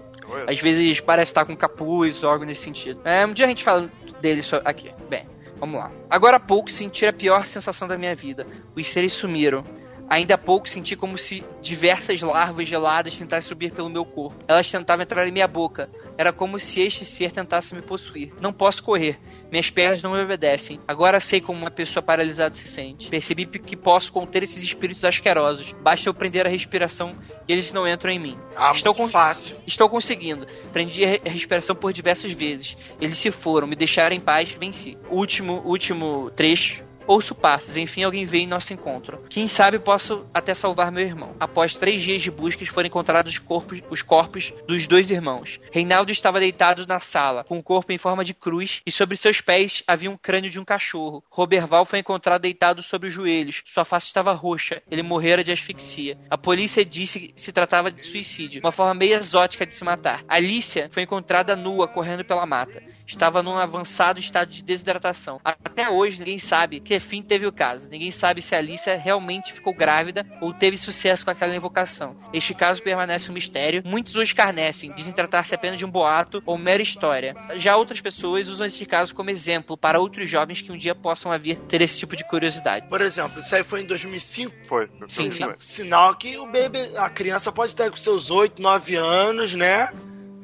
Às vezes parece estar com capuz algo nesse sentido. É, um dia a gente fala dele só aqui. Bem, vamos lá. Agora há pouco senti a pior sensação da minha vida. Os seres sumiram. Ainda há pouco senti como se diversas larvas geladas tentassem subir pelo meu corpo. Elas tentavam entrar em minha boca. Era como se este ser tentasse me possuir. Não posso correr. Minhas pernas não me obedecem. Agora sei como uma pessoa paralisada se sente. Percebi que posso conter esses espíritos asquerosos. Basta eu prender a respiração e eles não entram em mim. Ah, Estou muito com- fácil. Estou conseguindo. Prendi a re- a respiração por diversas vezes. Eles se foram, me deixaram em paz, venci. Último, último trecho. Ouço passos, enfim alguém veio em nosso encontro. Quem sabe posso até salvar meu irmão. Após três dias de buscas foram encontrados os corpos, os corpos dos dois irmãos. Reinaldo estava deitado na sala, com o corpo em forma de cruz, e sobre seus pés havia um crânio de um cachorro. Roberval foi encontrado deitado sobre os joelhos. Sua face estava roxa. Ele morrera de asfixia. A polícia disse que se tratava de suicídio, uma forma meio exótica de se matar. Alicia foi encontrada nua, correndo pela mata. Estava num avançado estado de desidratação. Até hoje, ninguém sabe que fim teve o caso. Ninguém sabe se Alicia realmente ficou grávida ou teve sucesso com aquela invocação. Este caso permanece um mistério. Muitos o escarnecem, dizem tratar-se apenas de um boato ou mera história. Já outras pessoas usam este caso como exemplo para outros jovens que um dia possam vir ter esse tipo de curiosidade. Por exemplo, isso aí foi em 2005. Foi. Sim, sim. Sinal que o bebê, a criança pode estar com seus 8, 9 anos, né?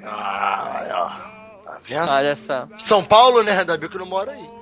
Ah, ó, tá vendo? Olha só. São Paulo, né, Dabi, que não mora aí.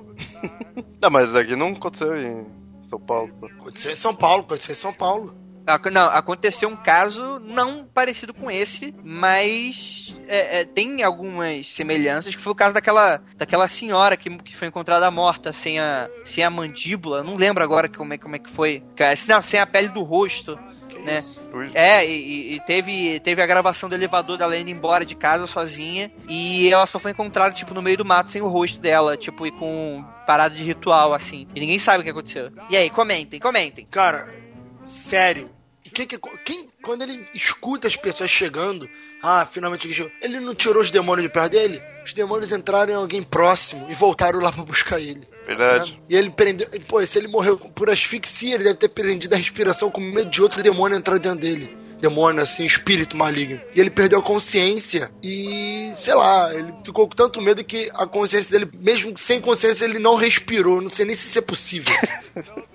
(laughs) Não, mas daqui não aconteceu em São Paulo. Aconteceu em São Paulo, aconteceu em São Paulo. Ac- Não, aconteceu um caso não parecido com esse, mas é, é, tem algumas semelhanças, que foi o caso daquela, daquela senhora que, que foi encontrada morta sem a, sem a mandíbula, não lembro agora como é, como é que foi, não, sem a pele do rosto, né? Ui, É, e, e teve, teve a gravação do elevador dela indo embora de casa sozinha. E ela só foi encontrada, tipo, no meio do mato sem o rosto dela, tipo, e com parada de ritual, assim. E ninguém sabe o que aconteceu. E aí, comentem, comentem. Cara, sério. Que, que, quem, quando ele escuta as pessoas chegando, ah, finalmente ele chegou, ele não tirou os demônios de perto dele? Os demônios entraram em alguém próximo e voltaram lá pra buscar ele. Verdade. né? E ele prendeu. Pô, se ele morreu por asfixia, ele deve ter prendido a respiração com medo de outro demônio entrar dentro dele. Demônio, assim, espírito maligno. E ele perdeu a consciência e, sei lá, ele ficou com tanto medo que a consciência dele, mesmo sem consciência, ele não respirou. Não sei nem se isso é possível. (laughs)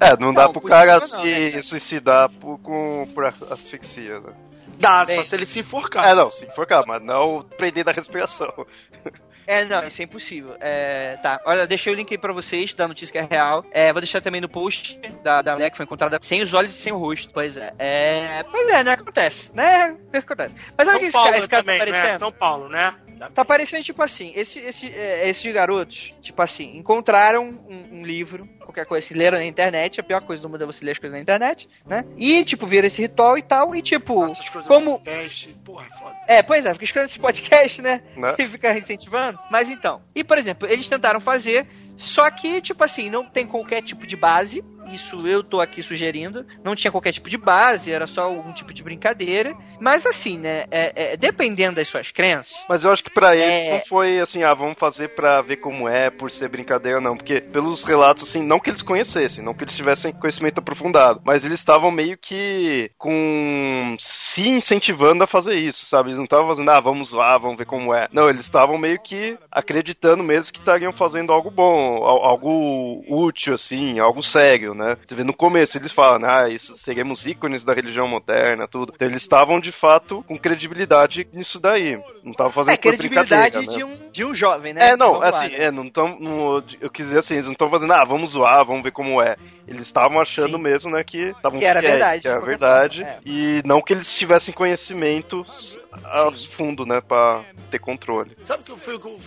É, não dá Não, pro cara não, se né, suicidar por, com, por asfixia, né? Dá, Bem. só se ele se enforcar. É, não, sim, enforcar, mas não prender da respiração. (laughs) É, não, isso é impossível. É, tá, olha, deixei o link aí pra vocês da notícia que é real. É, vou deixar também no post da, da mulher que foi encontrada sem os olhos e sem o rosto. Pois é. É, pois é, né? Acontece, né? Acontece. Mas olha que São esse, Paulo esse caso também, tá né? parecendo. São Paulo, né? Tá parecendo tipo assim, esse, esse, é, esses garotos, tipo assim, encontraram um, um livro, qualquer coisa assim, leram na internet, a pior coisa do mundo é você ler as coisas na internet, né? E, tipo, viram esse ritual e tal, e tipo, Essas coisas como- podcast, porra, foda. é, pois é, fica escutando esse podcast, né? Né? (laughs) E fica incentivando. Mas então, e por exemplo, eles tentaram fazer, só que, tipo assim, não tem qualquer tipo de base. Isso eu tô aqui sugerindo. Não tinha qualquer tipo de base, era só algum tipo de brincadeira. Mas assim, né? é- é, dependendo das suas crenças. Mas eu acho que pra eles É. não foi assim, ah, vamos fazer pra ver como é, por ser brincadeira, não. Porque pelos relatos, assim, não que eles conhecessem, não que eles tivessem conhecimento aprofundado, mas eles estavam meio que com. se incentivando a fazer isso, sabe? Eles não estavam fazendo, ah, vamos lá, vamos ver como é. Não, eles estavam meio que acreditando mesmo que estariam fazendo algo bom, al- algo útil, assim, algo sério, né? Você vê no começo, eles falam, ah, isso seremos ícones da religião moderna, tudo. Então eles estavam, de fato, com credibilidade nisso daí. Não estavam fazendo É, por credibilidade brincadeira, né? de, um, de um jovem, né? É, não, Vamos lá, assim, né? é, não tão. não- eu quis dizer assim, eles não estão fazendo, ah, vamos zoar, vamos ver como é. Eles estavam achando Sim. mesmo, né, que estavam Que era fiéis, verdade, Que era verdade. forma, é. E não que eles tivessem conhecimento a fundo, né, pra ter controle. Sabe que eu fico, que eu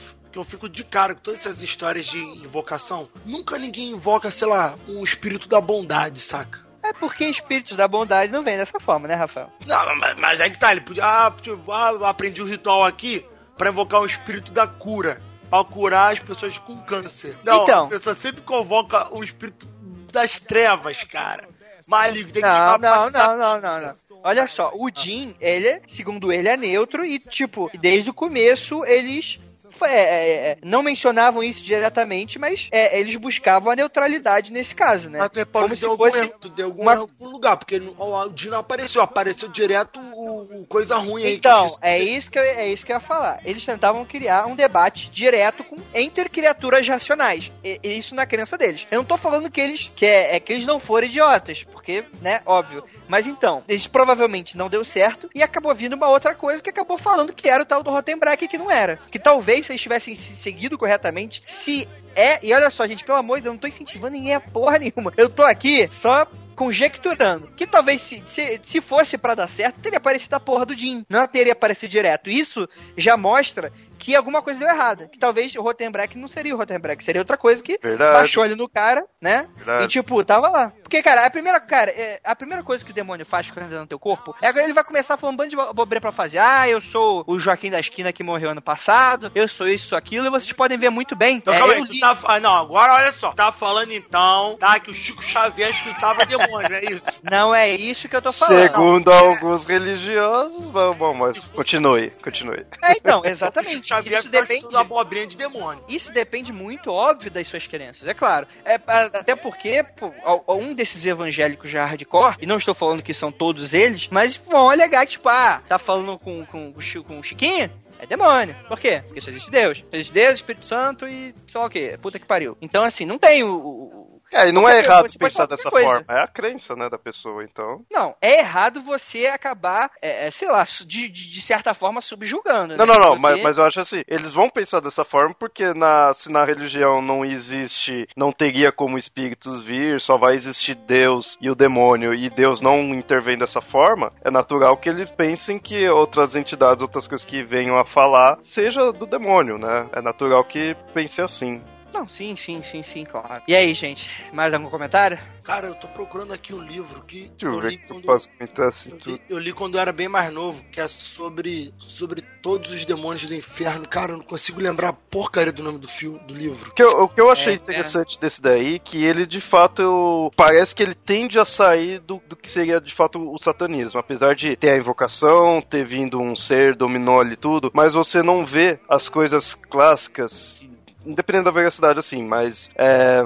fico de cara com todas essas histórias de invocação? Nunca ninguém invoca, sei lá, um espírito da bondade, saca? É porque espíritos da bondade não vêm dessa forma, né, Rafael? Não, mas, mas é que tá, ele podia. Ah, tipo, ah, eu aprendi o ritual aqui pra invocar o espírito da cura. Pra curar as pessoas com câncer. Não, Então. a pessoa sempre convoca o espírito das trevas, cara. Maligno, tem que Não, não, capacitar- não, não, não, não. Olha só, o Jin, ele, segundo ele, é neutro e, tipo, desde o começo eles é, é, é, não mencionavam isso diretamente, mas é, eles buscavam a neutralidade nesse caso, né? Até pode Como se algum fosse erro, deu algum uma- algum lugar, porque o Dino apareceu, apareceu direto o, o coisa ruim aí. Então, que- é isso, que eu, é isso que eu ia falar. Eles tentavam criar um debate direto com, entre criaturas racionais. E, e isso na crença deles. Eu não tô falando que eles que é, é que eles não foram idiotas, porque, né, óbvio. Mas então, eles provavelmente não deu certo e acabou vindo uma outra coisa que acabou falando que era o tal do Rottenbreck que não era. Que talvez se eles tivessem se- seguido corretamente, se é, e olha só, gente, pelo amor de Deus, eu não tô incentivando ninguém a porra nenhuma. Eu tô aqui só conjecturando. Que talvez se, se, se fosse pra dar certo, teria aparecido a porra do Jim. Não teria aparecido direto. Isso já mostra que alguma coisa deu errada. Que talvez o Rottenbreck não seria o Rottenbreck, seria outra coisa que Verdade. baixou ali no cara, né? Verdade. E tipo, tava lá. Porque, cara, a primeira, cara, é, a primeira coisa que o demônio faz quando entra no teu corpo é que ele vai começar falando um bando de bo- bobeira pra fazer. Ah, eu sou o Joaquim da esquina que morreu ano passado, eu sou isso, sou aquilo, e vocês podem ver muito bem. Então, É, calma eu aí, tu li- tá, ah, não, agora olha só. Tá falando então, tá, que o Chico Xavier escutava demônio, é isso? (laughs) Não é isso que eu tô falando. Segundo alguns religiosos, bom, bom, mas continue, continue. É, então, exatamente. Xavier Isso depende. estudando abobrinha de demônio. Isso depende muito, óbvio, das suas crenças, é claro. É, até porque pô, um desses evangélicos já hardcore, e não estou falando que são todos eles, mas vão alegar, tipo, ah, tá falando com, com, com o Chiquinho? É demônio. Por quê? Porque só existe Deus. Só existe Deus, Espírito Santo e sei lá o quê. Puta que pariu. Então, assim, não tem o- o- É, e não é errado coisa, pensar dessa qualquer forma. coisa. É a crença, né, da pessoa, então. Não, é errado você acabar, é, é, sei lá, de, de certa forma subjugando. Não, né? não, não, Você- mas, mas eu acho assim, eles vão pensar dessa forma porque na, se na religião não existe, não teria como espíritos vir, só vai existir Deus e o demônio, e Deus não intervém dessa forma, é natural que eles pensem que outras entidades, outras coisas que venham a falar, seja do demônio, né? É natural que pense assim. Não, sim, sim, sim, sim, claro. E aí, gente, mais algum comentário? Cara, eu tô procurando aqui um livro que Deixa eu eu ver li que eu quando... posso comentar assim Eu tudo. li, eu li quando eu era bem mais novo, que é sobre, sobre todos os demônios do inferno. Cara, eu não consigo lembrar a porcaria do nome do filme, do livro. O que eu, o que eu achei É, interessante desse daí, que ele de fato eu- parece que ele tende a sair do, do que seria de fato o satanismo. Apesar de ter a invocação, ter vindo um ser, dominou ali tudo, mas você não vê as coisas clássicas. Independente da veracidade, assim, mas é,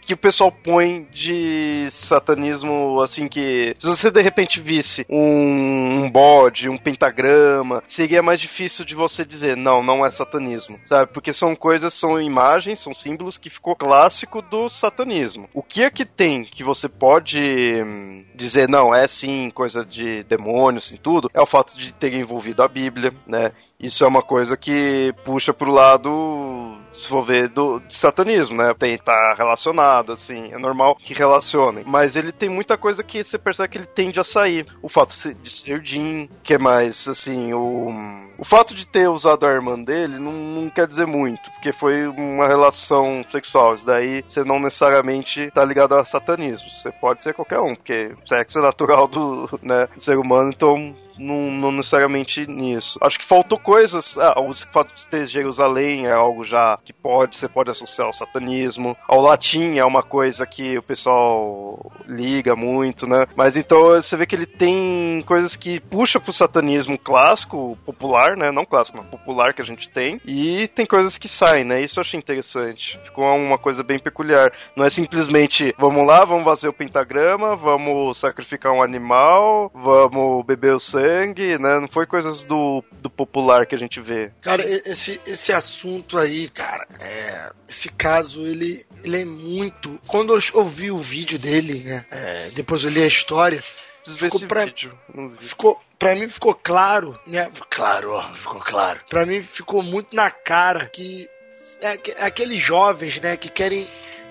que o pessoal põe de satanismo, assim, que se você de repente visse um, um bode, um pentagrama, seria mais difícil de você dizer, não, não é satanismo, sabe? Porque são coisas, são imagens, são símbolos que ficou clássico do satanismo. O que é que tem que você pode hum, dizer, não, é sim coisa de demônios e tudo, é o fato de ter envolvido a Bíblia, né? Isso é uma coisa que puxa pro lado, se for ver, do, satanismo, né? Tem, tá relacionado, assim, é normal que relacionem. Mas ele tem muita coisa que você percebe que ele tende a sair. O fato de ser- Jin, que é mais, assim, o, o fato de ter usado a irmã dele não, não quer dizer muito, porque foi uma relação sexual. Isso daí você não necessariamente tá ligado a satanismo. Você pode ser qualquer um, porque sexo é natural do né, do ser humano, então não, não necessariamente nisso. Acho que faltou coisas. Ah, o fato de ter Jerusalém é algo já que pode, você pode associar ao satanismo. Ao latim é uma coisa que o pessoal liga muito, né? Mas então você vê que ele tem coisas que puxa pro satanismo clássico, popular, né? Não clássico, mas popular que a gente tem. E tem coisas que saem, né? Isso eu achei interessante. Ficou uma coisa bem peculiar. Não é simplesmente vamos lá, vamos fazer o pentagrama, vamos sacrificar um animal, vamos beber o sangue, né? Não foi coisas do, do popular que a gente vê. Cara, esse, esse assunto aí, cara, é, esse caso, ele, ele é muito. Quando eu ouvi o vídeo dele, né? é, depois eu li a história, Preciso ver Ficou esse pra- vídeo. Ficou. Pra mim ficou claro, né? Claro, ó, ficou claro. Pra mim ficou muito na cara que é aqueles jovens, né, que querem.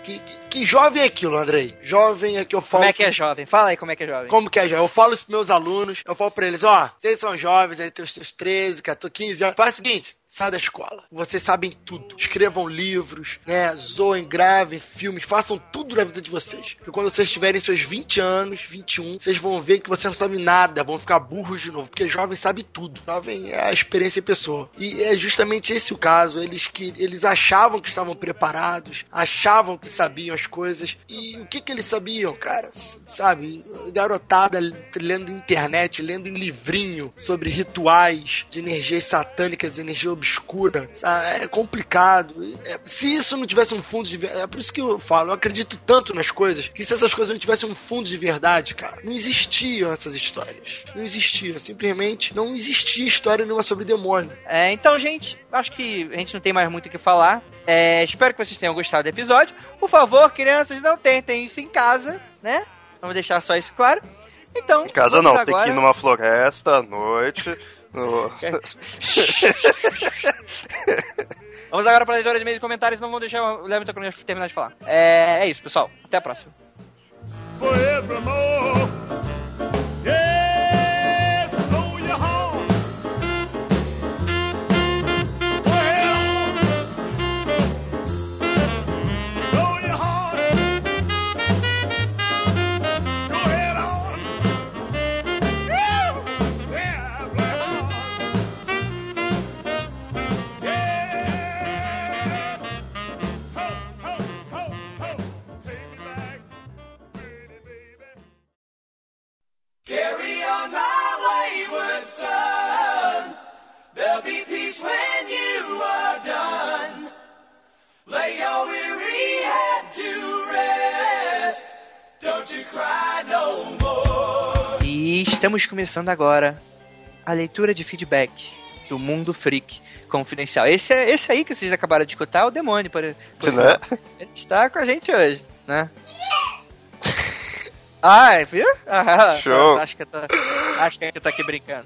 Que, que, que jovem é aquilo, Andrei? Jovem é que eu falo. Como é que é jovem? Fala aí como é que é jovem. Como que é, jovem? Eu falo isso pros meus alunos, eu falo pra eles, ó, vocês são jovens, aí tem os seus 13, 14, 15 anos. Faz o seguinte, sai da escola. Vocês sabem tudo. Escrevam livros, né? Zoem, gravem filmes, façam tudo na vida de vocês. E quando vocês tiverem seus 20 anos, 21, vocês vão ver que vocês não sabem nada, vão ficar burros de novo, porque jovem sabe tudo. Jovem é a experiência em pessoa. E é justamente esse o caso. Eles que eles achavam que estavam preparados, achavam que sabiam as coisas. E o que que eles sabiam, cara? Sabe? Garotada lendo internet, lendo em livrinho sobre rituais de energias satânicas, energia obscura, sabe? é complicado. É- se isso não tivesse um fundo de verdade, é por isso que eu falo, eu acredito tanto nas coisas, que se essas coisas não tivessem um fundo de verdade, cara, não existiam essas histórias. Não existia, simplesmente não existia história nenhuma sobre demônio. É, então, gente, acho que a gente não tem mais muito o que falar. É, espero que vocês tenham gostado do episódio. Por favor, crianças, não tentem isso em casa, né? Vamos deixar só isso claro. Então, Em casa não, tem agora... que ir numa floresta à noite. (laughs) Vamos agora para a leitura de e-mails e comentários, não vamos deixar o Léo terminar de falar. É, é isso, pessoal. Até a próxima. Começando agora a leitura de feedback do Mundo Freak Confidencial. Esse, é, esse aí que vocês acabaram de escutar é o demônio, por, por Né? Ele está com a gente hoje, né? (laughs) Ah, viu? Ah, (laughs) Show. Acho que eu tô, acho que eu tô aqui brincando.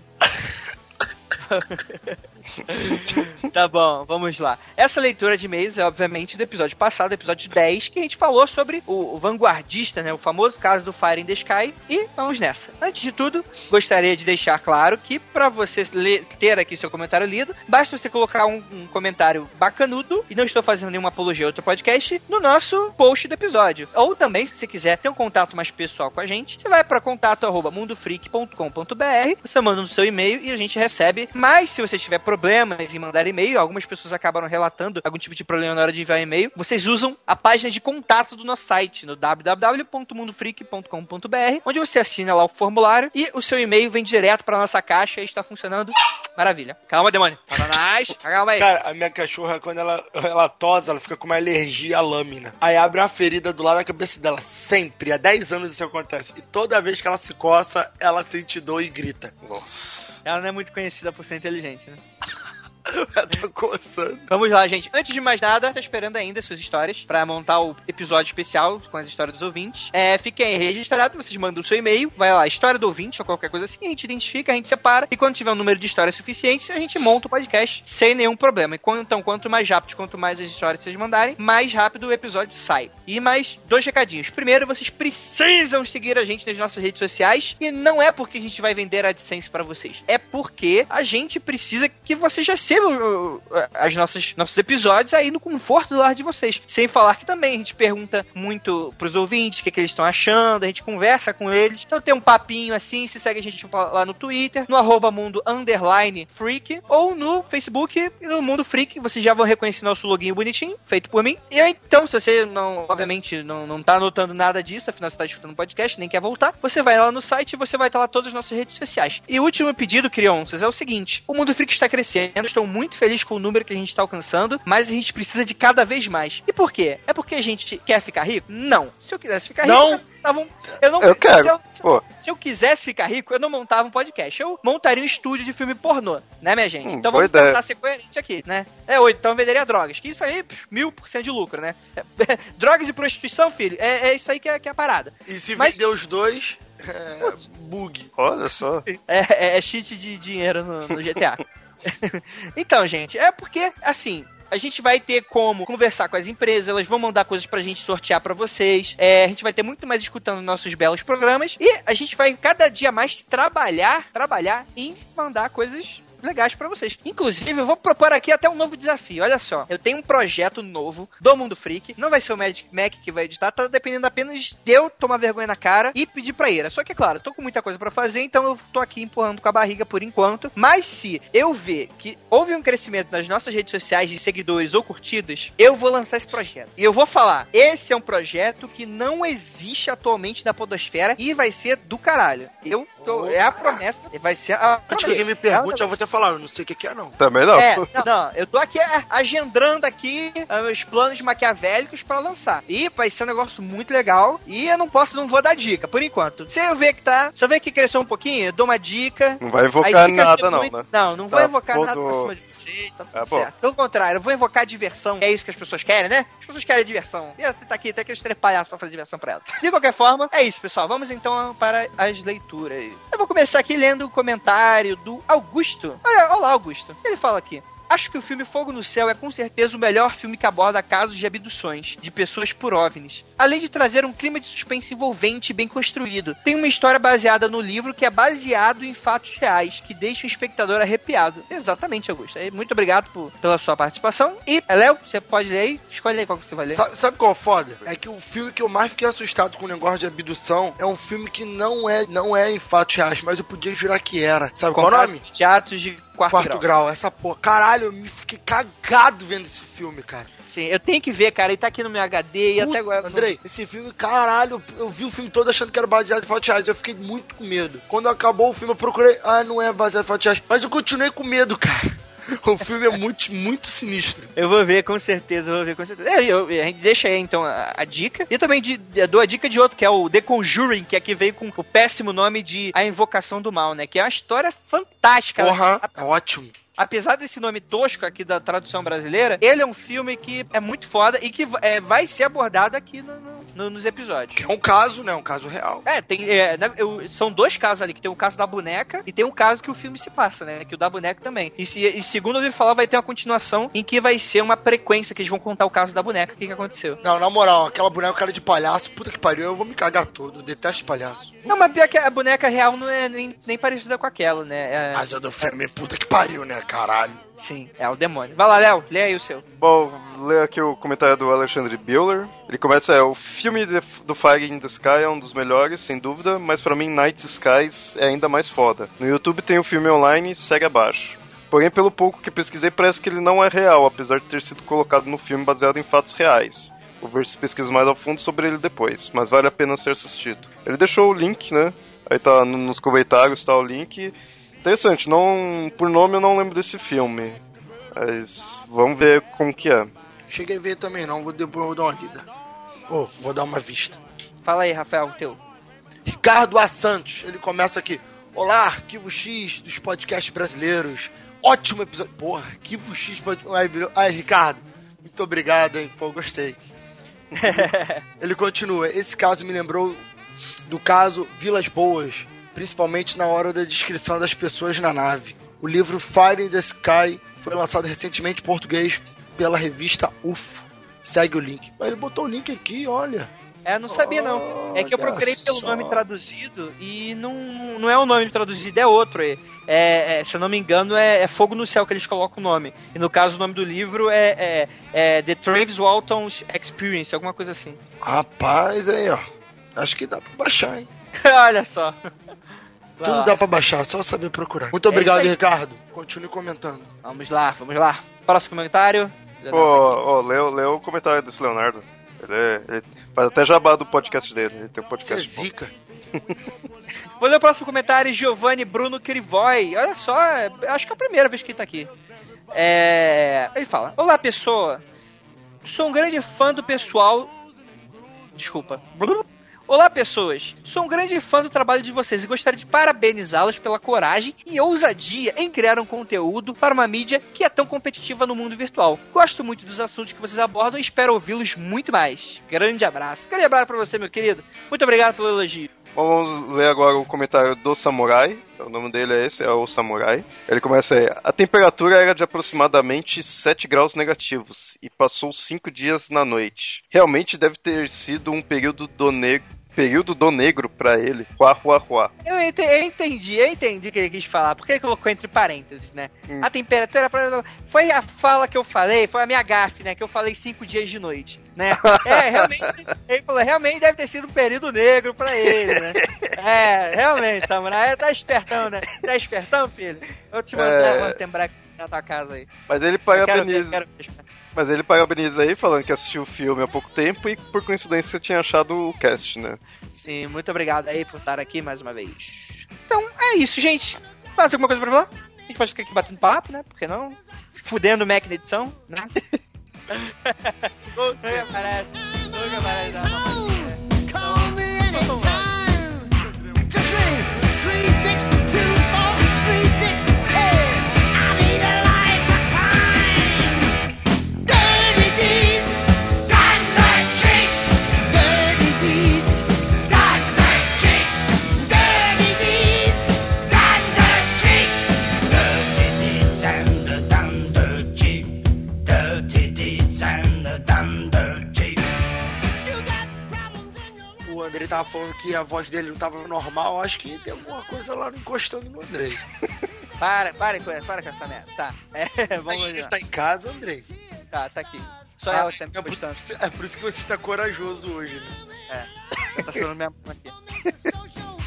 (laughs) tá bom, vamos lá. Essa leitura de e-mails é, obviamente, do episódio passado, episódio 10, que a gente falou sobre o, o vanguardista, né? O famoso caso do Fire in the Sky. E vamos nessa. Antes de tudo, gostaria de deixar claro que, para você ler- ter aqui seu comentário lido, basta você colocar um, um comentário bacanudo, e não estou fazendo nenhuma apologia a outro podcast, no nosso post do episódio. Ou também, se você quiser ter um contato mais pessoal com a gente, você vai para contato arroba mundofreak.com.br, você manda no seu e-mail e a gente recebe. Mas se você tiver problemas em mandar e-mail, algumas pessoas acabaram relatando algum tipo de problema na hora de enviar e-mail, vocês usam a página de contato do nosso site, no www.mundofreak.com.br, onde você assina lá o formulário e o seu e-mail vem direto para nossa caixa e está funcionando maravilha. Calma, demônio. Satanás, (laughs) calma aí. Cara, a minha cachorra, quando ela, ela tosa, ela fica com uma alergia à lâmina. Aí abre uma ferida do lado da cabeça dela. Sempre. Há 10 anos isso acontece. E toda vez que ela se coça, ela sente dor e grita. Nossa. Ela não é muito conhecida por ser inteligente, né? (laughs) Tá coçando. Vamos lá, gente. Antes de mais nada, tá esperando ainda suas histórias pra montar o episódio especial com as histórias dos ouvintes. É, fiquem aí registrados, vocês mandam o seu e-mail, vai lá, história do ouvinte ou qualquer coisa assim, a gente identifica, a gente separa e quando tiver um número de histórias suficiente, a gente monta o podcast sem nenhum problema. Então, quanto mais rápido, quanto mais as histórias vocês mandarem, mais rápido o episódio sai. E mais dois recadinhos. Primeiro, vocês precisam seguir a gente nas nossas redes sociais e não é porque a gente vai vender AdSense pra vocês, é porque a gente precisa que vocês recebam as nossos episódios aí no conforto do lar de vocês. Sem falar que também a gente pergunta muito pros ouvintes o que, que eles estão achando, a gente conversa com eles. Então tem um papinho assim, se segue a gente lá no Twitter, no arroba mundo underline freak, ou no Facebook no Mundo Freak, vocês já vão reconhecer nosso login bonitinho, feito por mim. E aí, então, se você não, obviamente, não, não tá anotando nada disso, afinal você tá escutando podcast, nem quer voltar, você vai lá no site e você vai estar lá todas as nossas redes sociais. E o último pedido, crianças, é o seguinte: o Mundo Freak está crescendo, estou muito feliz com o número que a gente está alcançando, mas a gente precisa de cada vez mais. E por quê? É porque a gente quer ficar rico? Não. Se eu quisesse ficar rico, Não. eu eu não Eu quero. se eu- Pô, se eu quisesse ficar rico, eu não montava um podcast. Eu montaria um estúdio de filme pornô, né, minha gente? Hum, então vamos ideia. tentar ser coerente aqui, né? É, ou então venderia drogas. Que isso aí, pff, mil por cento de lucro, né? (laughs) drogas e prostituição, filho, é, é isso aí que é, que é a parada. E se Mas- vender os dois, é, bug. olha só. É, é, é cheat de dinheiro no, no GTA. (laughs) (laughs) então, gente, é porque, assim, a gente vai ter como conversar com as empresas, elas vão mandar coisas pra gente sortear pra vocês. É, a gente vai ter muito mais escutando nossos belos programas e a gente vai cada dia mais trabalhar, trabalhar em mandar coisas legais pra vocês. Inclusive, eu vou propor aqui até um novo desafio. Olha só, eu tenho um projeto novo do Mundo Freak. Não vai ser o Magic Mac que vai editar, tá dependendo apenas de eu tomar vergonha na cara e pedir pra Ira. Só que, é claro, eu tô com muita coisa pra fazer, então eu tô aqui empurrando com a barriga por enquanto. Mas se eu ver que houve um crescimento nas nossas redes sociais de seguidores ou curtidas, eu vou lançar esse projeto. E eu vou falar: esse é um projeto que não existe atualmente na Podosfera e vai ser do caralho. Eu tô, é a promessa, vai ser a Antes que alguém me pergunte, eu vou ter falar, eu não sei o que, que é, não. Também não. É, (laughs) não, não, eu tô aqui é, agendando aqui ah, os planos maquiavélicos pra lançar. E vai ser um negócio muito legal. E eu não posso, não vou dar dica, por enquanto. Se eu ver que tá, se eu ver que cresceu um pouquinho, eu dou uma dica. Não vai invocar nada, não, muito- né? Não, não vou Tá invocar nada todo- pra cima de vocês, tá tudo bom. certo. Pelo contrário, eu vou invocar diversão. É isso que as pessoas querem, né? As pessoas querem diversão. E tá aqui, tem aqueles três palhaços pra fazer diversão pra elas. De qualquer forma, é isso, pessoal. Vamos então para as leituras. Eu vou começar aqui lendo o comentário do Augusto. Olha, olá, Augusto. Ele fala aqui. Acho que o filme Fogo no Céu é com certeza o melhor filme que aborda casos de abduções de pessoas por OVNIs. Além de trazer um clima de suspense envolvente e bem construído. Tem uma história baseada no livro que é baseado em fatos reais, que deixa o espectador arrepiado. Exatamente, Augusto. Muito obrigado por- pela sua participação. E, Léo, você pode ler aí? Escolhe aí qual que você vai ler. Sabe, sabe qual é o foda? É que o filme que eu mais fiquei assustado com o negócio de abdução é um filme que não é, não é em fatos reais, mas eu podia jurar que era. Sabe qual é o nome? Teatros de quarto, Quarto grau. grau. essa porra. Caralho, eu me fiquei cagado vendo esse filme, cara. Sim, eu tenho que ver, cara. Ele tá aqui no meu HD e até Puta, agora. Andrei, esse filme, caralho, eu vi o filme todo achando que era baseado em fatos reais. Eu fiquei muito com medo. Quando acabou o filme, eu procurei. Ah, não é baseado em fatos reais. Mas eu continuei com medo, cara. (laughs) O filme é muito, muito sinistro. Eu vou ver, com certeza, eu vou ver, com certeza. É, eu- a gente deixa aí, então, a, a dica. E também de, dou a dica de outro, que é o The Conjuring, que aqui veio com o péssimo nome de A Invocação do Mal, né? Que é uma história fantástica. Porra, é ótimo. Apesar desse nome tosco aqui da tradução brasileira, ele é um filme que é muito foda e que é, vai ser abordado aqui no- no- no- nos episódios. Que é um caso, né? Um caso real. É, tem, é, são dois casos ali, que tem o caso da boneca e tem um caso que o filme se passa, né? Que o da boneca também. E, se, e segundo eu ouvi falar, vai ter uma continuação em que vai ser uma frequência que eles vão contar o caso da boneca, o que, que aconteceu. Não, na moral, aquela boneca cara de palhaço, puta que pariu, eu vou me cagar todo. Detesto palhaço. Não, mas pior que a boneca real não é nem, nem parecida com aquela, né? É, Mas eu do filme, puta que pariu, né, caralho. Sim, é o demônio. Vai lá, Léo, lê aí o seu. Bom, ler aqui o comentário do Alexandre Bueller. Ele começa, é, o filme de- do Fire in the Sky é um dos melhores, sem dúvida, mas pra mim Night Skies é ainda mais foda. No YouTube tem o filme online, segue abaixo. Porém, pelo pouco que pesquisei, parece que ele não é real, apesar de ter sido colocado no filme baseado em fatos reais. Vou ver se pesquiso mais a fundo sobre ele depois, mas vale a pena ser assistido. Ele deixou o link, né? Aí tá no- nos comentários, tá o link. Interessante, não, por nome eu não lembro desse filme. Mas vamos ver como que é. Cheguei a ver também não, vou depois vou dar uma lida. Ô, vou dar uma vista. Fala aí, Rafael, o teu. Ricardo A. Santos, ele começa aqui. Olá, Arquivo X dos podcasts brasileiros. Ótimo episódio. Porra, Arquivo X. pod- Ai, virou- Ai, Ricardo, muito obrigado, hein? Pô, gostei. (laughs) ele continua. Esse caso me lembrou do caso Vilas Boas, principalmente na hora da descrição das pessoas na nave. O livro Fire in the Sky foi lançado recentemente em português pela revista UFO. Segue o link. Mas ele botou o link aqui, olha. É, não sabia não. É que eu procurei pelo nome traduzido e não, não é o nome traduzido, é outro. É, é- se eu não me engano, é, é Fogo no Céu que eles colocam o nome. E no caso, o nome do livro é, é- é The Travis Walton Experience, alguma coisa assim. Rapaz, aí, ó. Acho que dá pra baixar, hein? (laughs) Olha só. Vai Tudo lá. dá pra baixar, só saber procurar. Muito É obrigado, aí. Ricardo. Continue comentando. Vamos lá, vamos lá. Próximo comentário. Pô, ó, leu, leu o comentário desse Leonardo. Ele, é, ele faz até jabá do podcast dele. Ele tem um Você é podcast. bom. zica. (laughs) Vou ler o próximo comentário, Giovanni Bruno Crivoy. Olha só, é- acho que é a primeira vez que ele tá aqui. É... Ele fala: Olá, pessoa. Sou um grande fã do pessoal. Desculpa. Olá, pessoas. Sou um grande fã do trabalho de vocês e gostaria de parabenizá-los pela coragem e ousadia em criar um conteúdo para uma mídia que é tão competitiva no mundo virtual. Gosto muito dos assuntos que vocês abordam e espero ouvi-los muito mais. Grande abraço. Grande abraço para você, meu querido. Muito obrigado pelo elogio. Vamos ler agora o comentário do Samurai. O nome dele é esse, é o Samurai. Ele começa aí. A temperatura era de aproximadamente 7 graus negativos e passou 5 dias na noite. Realmente deve ter sido um período do negro. Período do negro pra ele. Ruá, ruá, ruá. Eu ente- eu entendi, eu entendi o que ele quis falar. Porque ele colocou entre parênteses, né? Hum. A temperatura. Foi a fala que eu falei, foi a minha gafe, né? Que eu falei cinco dias de noite, né? (laughs) É, realmente. Ele falou, realmente deve ter sido um período negro pra ele, né? É, realmente, Samurai. Tá espertão, né? Tá espertão, filho? Eu te mando É. levando tembrar na tua casa aí. Mas ele Eu quero ver, parabeniza. quero ver. Mas ele parabeniza aí, falando que assistiu o filme há pouco tempo e por coincidência tinha achado o cast, né? Sim, muito obrigado aí por estar aqui mais uma vez. Então, é isso, gente. Mais alguma coisa pra falar? A gente pode ficar aqui batendo papo, né? Por que não? Fudendo o Mac na edição, né? (laughs) Nunca aparece. Nunca aparece. Your O Andrei tava falando que a voz dele não tava normal. Acho que tem alguma coisa lá encostando no Andrei. (laughs) Para, para, com- para com essa merda. Tá. (laughs) É, vamos Ele tá em casa, Andrei. Tá, tá aqui. Só Ah, ela que tá me é, por, é por isso que você tá corajoso hoje, né? Tá segurando minha mão aqui. (laughs)